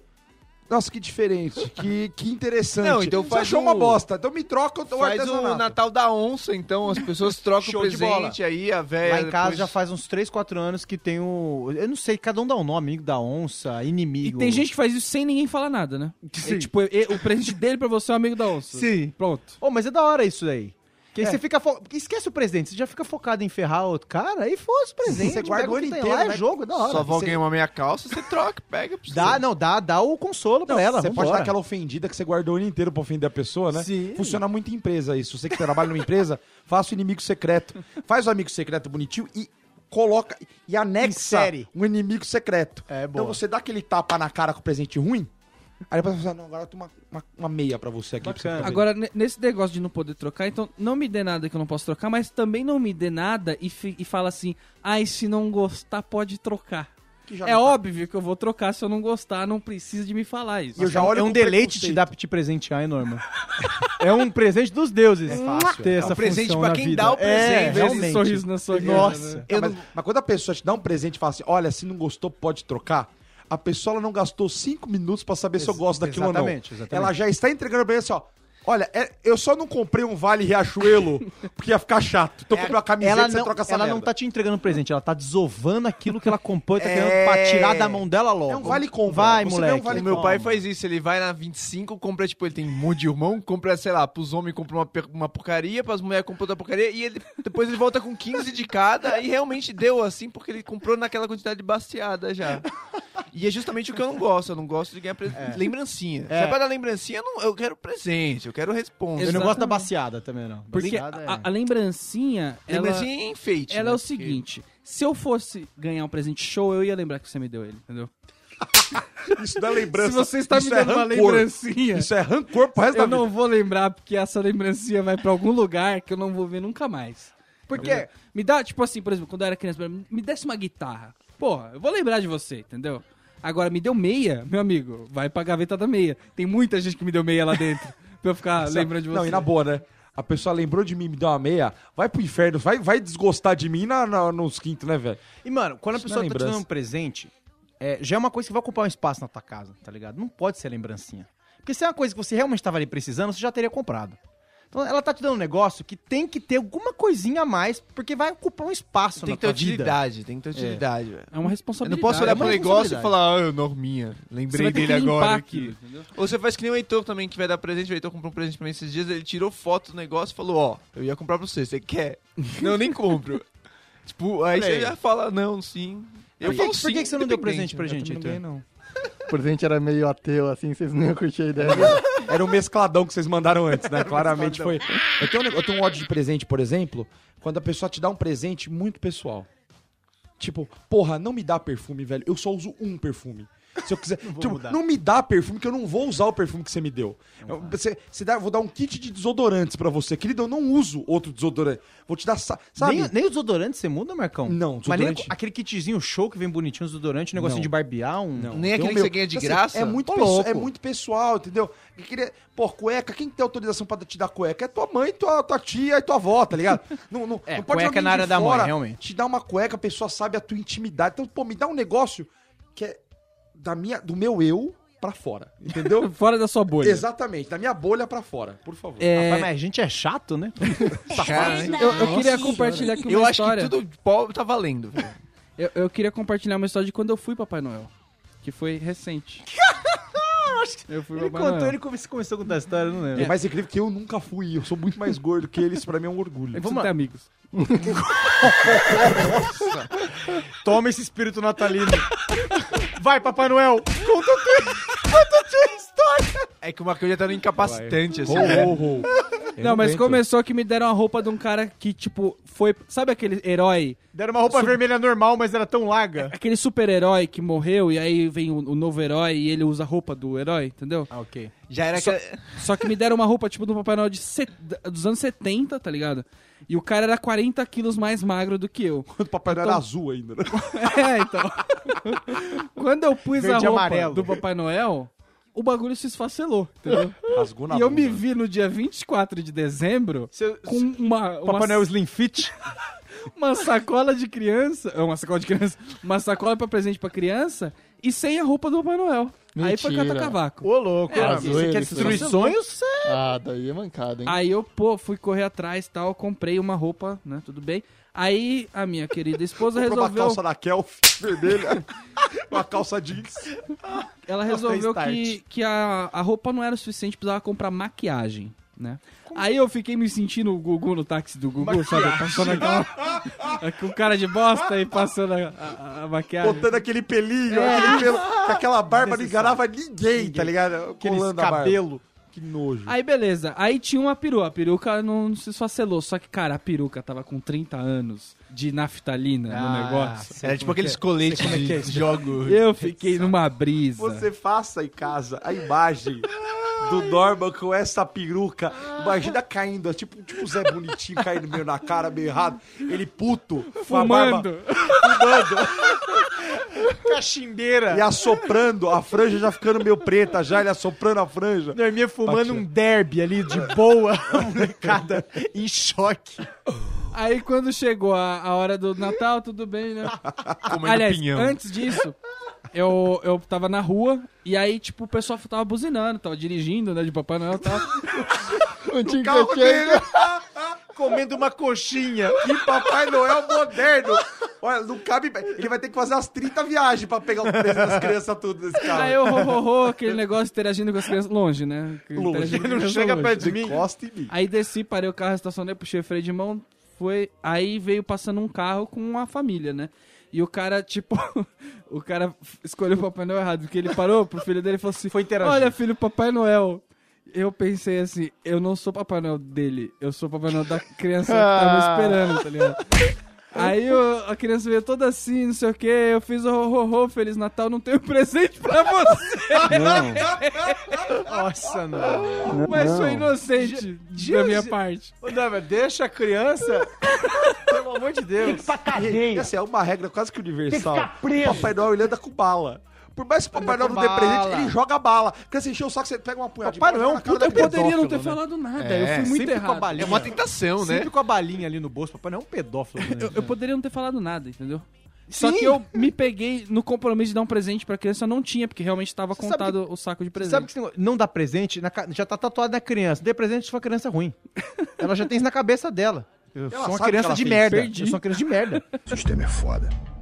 S5: Nossa, que diferente, que, que interessante.
S2: Não, então
S5: Você
S2: faz
S5: achou
S2: um-
S5: uma bosta, então me troca o
S2: Faz
S5: artesanato.
S2: o Natal da onça, então as pessoas [laughs] trocam o presente aí, a velha.
S3: Lá em casa
S2: depois-
S3: já faz uns 3, 4 anos que tem o. Eu não sei, cada um dá um nome, amigo da onça,
S1: E
S3: inimigo.
S1: tem gente que faz isso sem ninguém falar nada, né?
S3: Sim.
S1: É, tipo, e- o presente dele pra você é um amigo da onça.
S3: Sim.
S1: Pronto.
S3: Ô, mas é da hora isso daí. Que aí
S5: É.
S3: você fica. Fo... Esquece o presente, você já fica focado em ferrar outro cara, aí fosse o presente.
S5: Você guarda o ano inteiro,
S3: lá,
S5: né?
S3: é jogo, é da hora.
S2: Só vou
S3: Você-
S2: ganhar uma meia calça, você troca, pega pra você.
S3: Dá, não, dá, dá o consolo pra ela.
S5: Você pode
S3: vambora.
S5: dar aquela ofendida que você guardou o ano inteiro pra ofender a pessoa, né?
S3: Sim.
S5: Funciona muito em empresa isso. Você que trabalha numa empresa, [laughs] faça o inimigo secreto. Faz o amigo secreto bonitinho e coloca e anexa
S3: Insere.
S5: um inimigo secreto.
S3: É,
S5: Então
S3: boa.
S5: você dá aquele tapa na cara com o presente ruim, aí depois você fala, não, agora eu tenho uma, uma, uma meia pra você aqui. pra você ficar
S1: Agora, ne- nesse negócio de não poder trocar, então não me dê nada que eu não posso trocar, mas também não me dê nada e, fi- e fala assim, ai, se não gostar, pode trocar.
S5: Que já
S1: É
S5: não tá-
S1: óbvio que eu vou trocar se eu não gostar, não precisa de me falar isso.
S5: Eu já olho
S3: é um
S5: com
S3: deleite te
S5: preconceito.
S3: dar te presentear, hein, Norma? [laughs] é um presente dos deuses.
S5: É fácil.
S3: Ter
S5: É
S3: essa
S2: um presente
S3: função
S2: pra
S3: na
S2: quem
S3: vida.
S2: dá o
S3: É,
S2: presente.
S1: Esse
S3: realmente.
S1: sorriso na sua cara,
S3: Nossa.
S1: né?
S5: Não, mas, mas quando a pessoa te dá um presente e fala assim, olha, se não gostou, pode trocar. A pessoa ela não gastou cinco minutos pra saber se eu
S3: Ex-
S5: gosto daquilo ou não.
S3: exatamente, exatamente.
S5: Ela já está entregando pra ele assim, ó. Olha, é- eu só não comprei um Vale Riachuelo [laughs] porque ia ficar chato. Então eu comprei uma camiseta
S3: ela
S5: e você
S3: não,
S5: troca essa
S3: ela
S5: merda.
S3: não tá te entregando presente, ela tá desovando aquilo que ela comprou e tá
S5: É.
S3: querendo pra tirar da mão dela logo.
S5: É um vale compra.
S3: Vai,
S5: Você
S3: moleque.
S5: um vale
S2: O meu pai faz isso, ele vai na 25, compra, tipo, ele tem um monte de irmão, compra, sei lá, pros homens compra uma, uma porcaria, pras mulheres compra outra porcaria, e ele, depois ele volta com 15 de cada, e realmente deu assim, porque ele comprou naquela quantidade baseada já. [laughs] E é justamente o que eu não gosto, eu não gosto de ganhar pre- lembrancinha. Se
S3: É.
S2: é pra dar lembrancinha, eu, não- eu quero presente, eu quero responsa.
S3: Eu não gosto da baciada também, não.
S1: Porque a,
S3: é-
S1: a lembrancinha, ela,
S2: Lembrancinha é enfeite.
S1: ela
S2: né?
S1: é o
S2: Porque-
S1: seguinte, se eu fosse ganhar um presente show, eu ia lembrar que você me deu ele, entendeu? [laughs]
S5: Isso não é lembrança.
S1: Se você está
S5: isso
S1: me dando
S5: é
S1: uma
S5: rancor.
S1: lembrancinha,
S5: Isso é rancor pro resto
S1: eu
S5: da
S1: não
S5: vida.
S1: vou lembrar porque essa lembrancinha vai pra algum lugar que eu não vou ver nunca mais.
S3: Porque
S1: Me dá, tipo assim, por exemplo, quando eu era criança, me desse uma guitarra. Porra, eu vou lembrar de você, entendeu? Agora, me deu meia, meu amigo, vai pra gaveta da meia. Tem muita gente que me deu meia lá dentro, [laughs] pra eu ficar lembrando de você.
S5: Não, e na boa, né? A pessoa lembrou de mim, me deu uma meia, vai pro inferno, vai, vai desgostar de mim na, na- nos quintos, né, velho?
S3: E, mano, quando a
S5: Isso não
S3: pessoa
S5: é
S3: tá te dando um presente, é, já é uma coisa que vai ocupar um espaço na tua casa, tá ligado? Não pode ser lembrancinha. Porque se é uma coisa que você realmente tava ali precisando, você já teria comprado. Então ela tá te dando um negócio que tem que ter alguma coisinha a mais, porque vai ocupar um espaço
S2: Tem
S3: na
S2: que ter
S3: tua vida.
S2: utilidade, tem que ter utilidade, velho.
S1: É uma
S2: Eu
S1: responsabilidade.
S2: não posso olhar
S3: é
S2: pro negócio e falar, ah, norminha.
S1: Você
S2: Lembrei
S1: vai ter
S2: dele
S1: que limpar
S2: agora
S1: aquilo,
S2: aqui.
S1: entendeu?
S2: Ou você faz que nem o Heitor também, que vai dar presente. O Heitor comprou um presente pra mim esses dias, ele tirou foto do negócio e falou, ó, eu ia comprar pra você, você quer? [laughs] não, eu nem compro. tipo, aí
S3: Olha
S2: você
S3: aí.
S2: já fala, não, sim. Eu
S3: Por que,
S2: falo
S3: por
S2: sim,
S3: que que você não deu
S2: independente.
S3: presente pra
S5: Eu
S3: gente, Heitor?
S5: não. [laughs]
S4: O presente era meio ateu, assim, vocês não iam curtir a ideia. [laughs]
S5: Era o mescladão que vocês mandaram antes, né? Claramente foi. Eu tenho, um, eu tenho um ódio de presente, por exemplo, quando a pessoa te dá um presente muito pessoal. Tipo, porra, não me dá perfume, velho. Eu só uso um perfume. Se eu quiser. tipo,
S3: mudar.
S5: não me dá perfume, que eu não vou usar o perfume que você me deu. Eu- Você, você dá, vou dar um kit de desodorantes pra você. Querido, eu não uso outro desodorante. Vou te dar. sa- Sabe?
S3: Nem, nem os desodorantes você muda, Marcão?
S5: Não,
S3: Mas nem
S5: desodorante-
S3: aquele kitzinho show que vem bonitinho, os desodorantes, um negocinho
S5: Não.
S3: de barbear, um...
S5: Não.
S2: Nem aquele
S5: o
S2: que
S5: meu.
S2: você ganha de
S5: Assim,
S2: graça?
S5: É muito,
S3: Ô,
S5: pesso-
S3: louco.
S5: é muito pessoal, entendeu? Eu queria, pô, cueca, quem tem autorização pra te dar cueca? É tua mãe, tua, tua tia e tua avó, tá ligado? [laughs] Não, não,
S3: É,
S5: não pode
S3: cueca
S5: alguém
S3: na área
S5: de
S3: da mãe,
S5: fora
S3: realmente.
S5: Te dar uma cueca, a pessoa sabe a tua intimidade. Então, pô, me dá um negócio que é da minha, do meu eu pra fora, entendeu? [laughs]
S1: Fora da sua bolha.
S5: Exatamente, da minha bolha pra fora, por favor.
S1: É,
S3: Rapaz, mas a gente é chato, né? [laughs]
S2: Cara, hein?
S1: eu, eu queria compartilhar aqui uma
S2: eu acho
S1: história.
S2: que tudo pobre tá valendo, velho.
S1: Eu, eu queria compartilhar uma história de quando eu fui Papai Noel. Que foi recente. [laughs] eu fui
S3: Ele
S1: Papai
S3: contou,
S1: Noel.
S3: ele come- começou a contar a história, eu não lembro.
S5: É mais incrível que eu nunca fui, eu sou muito mais gordo que ele, isso pra mim é um orgulho.
S1: Eu
S3: Vamos
S1: ter amigos. [laughs]
S3: Toma esse espírito natalino. Vai, Papai Noel. Conta a tua, conta a tua história.
S2: É que o Marcão já tá no incapacitante, assim, né?
S5: Eu
S1: não, mas
S5: aguento.
S1: começou que me deram a roupa de um cara que, tipo, foi. Sabe aquele herói?
S3: Deram uma roupa vermelha normal, mas era tão larga.
S1: Aquele super-herói que morreu e aí vem o, o novo herói e ele usa a roupa do herói, entendeu?
S3: Ah, ok.
S2: Já era
S1: Só-
S2: aquela...
S1: Só que me deram uma roupa, tipo, do Papai Noel de set- dos anos 70, tá ligado? E o cara era 40 quilos mais magro do que eu.
S5: Quando [laughs] o papai não era azul ainda, né? [laughs]
S1: É, então. Quando eu pus
S3: Verde
S1: a roupa
S3: amarelo.
S1: do Papai Noel, o bagulho se esfacelou, entendeu?
S5: Rasgou na
S1: e eu
S5: bunda.
S1: me vi no dia 24 de dezembro com uma, uma,
S3: Papai Noel Slim Fit. [laughs]
S1: uma sacola de criança. é, Uma sacola de criança. Uma sacola pra presente pra criança e sem a roupa do Papai Noel. Aí foi
S4: Mentira.
S1: cata-cavaco.
S3: Ô, louco.
S1: É,
S4: azul
S3: você quer destruir sonhos?
S4: Ah, daí é mancada, hein?
S1: Aí eu, pô, fui correr atrás e tal, comprei uma roupa, né, tudo bem. Aí a minha querida esposa
S5: Comprou uma
S1: resolveu,
S5: calça da Kelf vermelha, [laughs] uma calça jeans.
S1: ela resolveu
S3: start.
S1: que, que a, a roupa não era o suficiente, precisava comprar maquiagem, né? Aí eu fiquei me sentindo o Gugu no táxi do Gugu, sabe? Passando aquela. [laughs] com cara de bosta e passando a, a- a maquiagem.
S5: Botando aquele pelinho, aquele pelo, com aquela barba não enganava ninguém, tá ligado?
S3: Aqueles
S5: Colando
S3: cabelo.
S5: Que nojo.
S1: Aí beleza, aí tinha uma peruca, a peruca não se esfacelou, só que cara, a peruca tava com 30 anos de naftalina no
S3: Ah,
S1: negócio.
S2: Era tipo aqueles coletes de jogo.
S1: Eu fiquei numa brisa.
S5: Você faça em casa a imagem [laughs] do Norman com essa peruca. Imagina caindo, tipo, tipo o Zé Bonitinho caindo meio na cara, meio errado. Ele puto, com a barba
S1: Fumando. [laughs]
S3: Cachimbeira.
S5: e assoprando, a franja já ficando meio preta já, ele assoprando a franja.
S3: Dormia fumando
S5: Batia.
S3: um derby ali de boa, [laughs] a molecada em choque.
S1: Aí quando chegou a, a hora do Natal, tudo bem, né?
S2: Comendo
S1: Aliás,
S2: pinhão.
S1: antes disso, eu, eu tava na rua e aí, tipo, o pessoal tava buzinando, tava dirigindo, né, de Papai Noel e tal. [laughs]
S4: Um tinha
S5: carro
S4: que
S5: dele. [laughs]
S3: Comendo uma coxinha.
S5: Que Papai Noel moderno. Olha, não cabe. Ele vai ter que fazer umas 30 viagens pra pegar o preço das crianças tudo nesse carro.
S1: Aí eu, ho, ho, ho, aquele negócio interagindo com as crianças longe, né?
S5: Longe.
S1: As
S3: Não chega
S1: longe.
S3: perto de mim.
S5: Encosta em mim.
S1: Aí desci, parei o carro, estacionei, puxei o freio de mão, foi. Aí veio passando um carro com uma família, né? E o cara, tipo, [laughs] o cara escolheu o Papai Noel errado, porque ele parou pro filho dele e falou assim:
S3: Foi interagir.
S1: Olha, filho, Papai Noel. Eu pensei assim, eu não sou Papai Noel dele, eu sou Papai Noel da criança que tava esperando, tá ligado? Aí o- a criança veio toda assim, não sei o que, eu fiz o ho, ho, ho, Feliz Natal, não tenho [laughs] presente pra você.
S3: Nossa, não.
S1: Mas foi inocente da minha parte.
S3: Ô, Dava, deixa a criança. Pelo amor de Deus.
S5: E assim, é uma regra quase que universal. Papai Noel ele anda com bala. Por mais que o Papai Noel não dê presente, ele joga bala. Porque você encheu o saco, você pega uma punhada
S3: Papai
S5: de
S3: Noel é
S5: bala,
S3: um puta.
S1: Eu poderia não ter
S3: né?
S1: falado nada,
S2: É,
S1: eu fui muito
S3: sempre com a
S1: errado.
S3: balinha.
S2: É uma tentação, né?
S3: Sempre com a balinha ali no bolso. Papai não é um pedófilo. né?
S1: Eu, eu poderia não ter falado nada, entendeu? Só
S3: Sim.
S1: que eu me peguei no compromisso de dar um presente pra criança, eu não tinha, porque realmente estava contado o saco de presente.
S3: Sabe que esse negócio- não dá presente, na já tá tatuado na criança. Dê presente se for criança ruim. ela já tem isso na cabeça dela. Eu
S5: Ela
S3: sou uma criança
S5: que
S3: de
S5: fez.
S3: merda.
S1: Perdi.
S3: Eu sou uma criança de merda.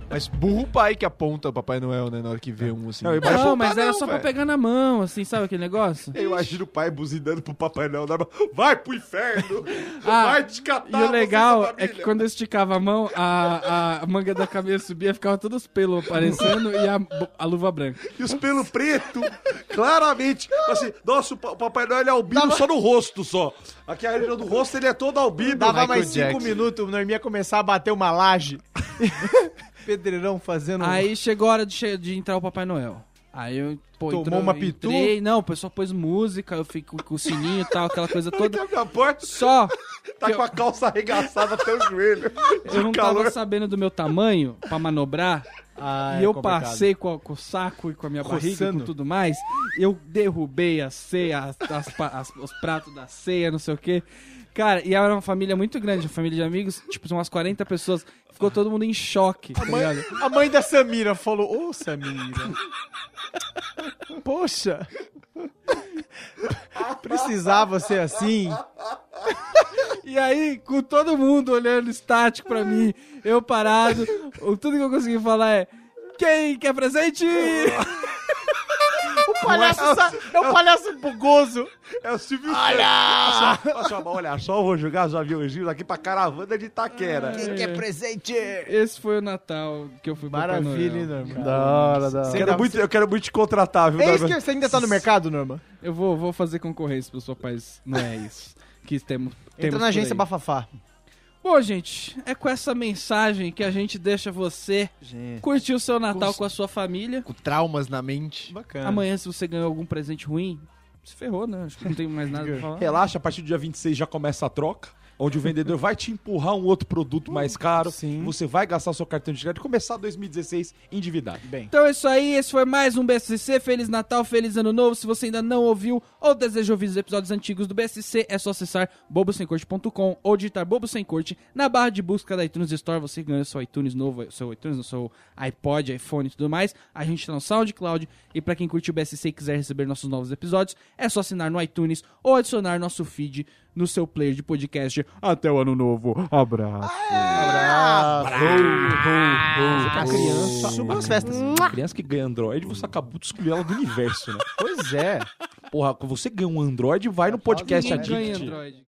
S2: Mas burro o pai que aponta o Papai Noel, né? Na hora que vê um assim.
S5: Não,
S1: Não,
S2: apontar
S1: mas era
S2: não,
S1: só pra pegar na mão, assim, sabe aquele negócio?
S5: Eu imagino o pai buzinando pro Papai Noel. na mão, Vai pro inferno! [laughs]
S1: Ah,
S5: vai te catar!
S1: E o legal é que
S5: família."
S1: quando eu esticava a mão, a, a manga da cabeça subia, ficava todos os pelos aparecendo e a, a luva branca.
S5: E os pelos preto, claramente. Assim, nossa, o pa- o Papai Noel é albino só no rosto, só. Aqui a região do rosto ele é todo albino.
S3: Dava
S2: Michael
S3: mais cinco
S2: Jackson.
S3: minutos, o Norminha começar a bater uma laje. [laughs] Pedreirão fazendo...
S1: Aí chegou a hora de, che- de entrar o Papai Noel. Aí eu, pô,
S3: Tomou
S1: entrou-
S3: uma pitu?
S1: entrei, Não, o pessoal pôs música, eu fico com o sininho e tal, aquela coisa [laughs] toda.
S5: abre a porta,
S1: Só
S5: tá com a calça arregaçada até o joelho. [laughs]
S1: eu não
S5: De
S1: tava
S5: calor.
S1: sabendo do meu tamanho pra manobrar.
S3: Ah,
S1: e
S3: é
S1: eu
S3: complicado.
S1: passei com, a- com o saco e com a minha barriga e tudo mais. Eu derrubei a ceia, as, as as- os pratos da ceia, não sei o quê. Cara, e era uma família muito grande, uma família de amigos, tipo, umas 40 pessoas. Ficou todo mundo em choque, tá ligado?
S3: A mãe da Samira falou, ô Samira, poxa, precisava ser assim.
S1: E aí, com todo mundo olhando estático pra mim, eu parado, o- tudo que eu consegui falar é: Quem quer presente?
S3: O palhaço sa- é o palhaço bugoso.
S5: É o Silvio Olha! Olha, olha só, vou jogar os aviãozinhos aqui pra caravana de Itaquera.
S1: Quem
S3: quer presente?
S1: Esse foi o Natal que eu fui pro
S3: Maravilha. Norma?
S4: Da hora, da
S5: Eu
S4: hora.
S5: quero, muito, eu quero muito te contratar, viu,
S3: É isso que você ainda tá no mercado, Norma?
S1: Eu vou, vou fazer concorrência pros papais Noéis. Que temos,
S3: Entra
S1: temos
S3: na
S1: por
S3: agência. Bafafá.
S1: Bom, gente, é com essa mensagem que a gente deixa você
S3: Gente,
S1: curtir o seu Natal
S2: Com-
S1: com a sua família.
S2: Com traumas na mente.
S3: bacana.
S1: Amanhã, se você ganhou algum presente ruim, se ferrou, né? Acho que não tem mais nada pra falar.
S5: Relaxa, a partir do dia 26 já começa a troca. Onde o vendedor vai te empurrar um outro produto mais caro.
S3: Sim.
S5: Você vai gastar seu cartão de crédito e começar 2016 endividado.
S3: Bem.
S1: Então é isso aí, esse foi mais um BSC. Feliz Natal, feliz Ano Novo. Se você ainda não ouviu ou deseja ouvir os episódios antigos do BSC, é só acessar bobosemcorte.com ou digitar Bobo Sem Corte na barra de busca da iTunes Store. Você ganha seu iTunes novo, seu iTunes, seu iPod, iPhone e tudo mais. A gente tá no SoundCloud e pra quem curte o BSC e quiser receber nossos novos episódios, é só assinar no iTunes ou adicionar nosso feed no seu player de podcast. Até o Ano Novo. Abraço.
S3: A criança. Suba as festas.
S5: Criança que ganha Android, você acabou de excluir ela do universo, né?
S3: Pois é.
S5: Porra, quando você ganha um Android, vai no podcast
S1: Ninguém ganha
S5: Addict.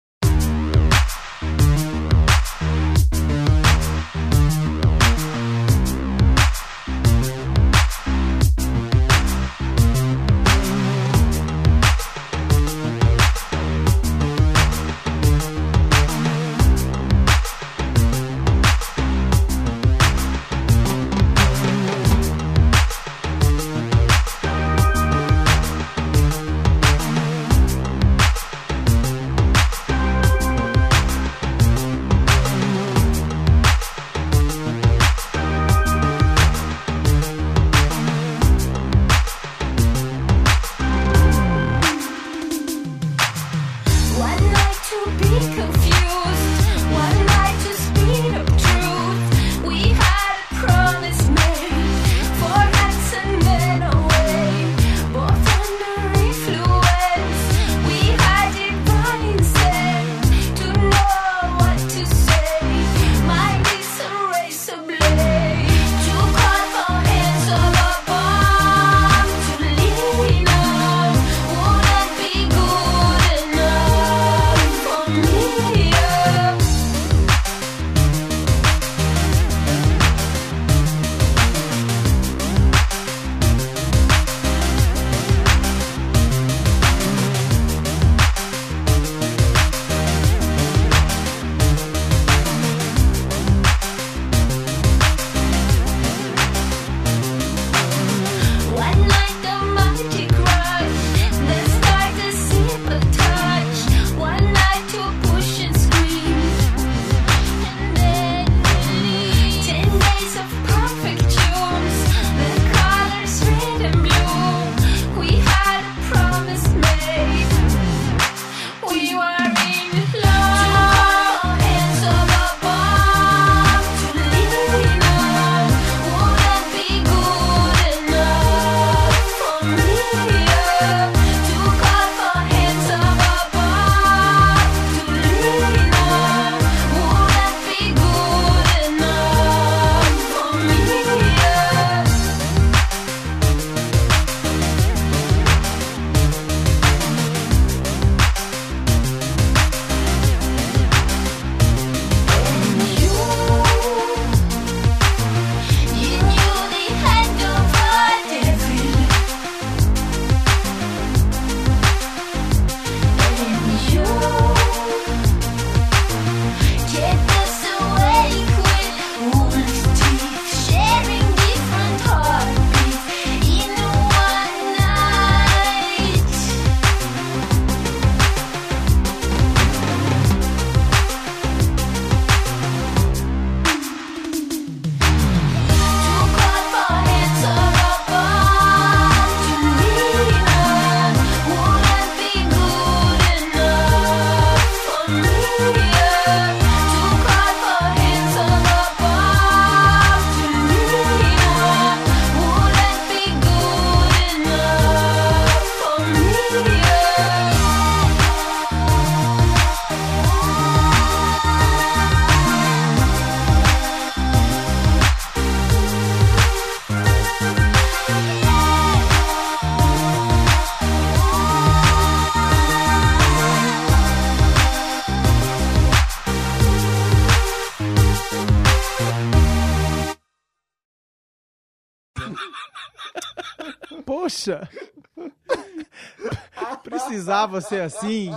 S3: Ser assim.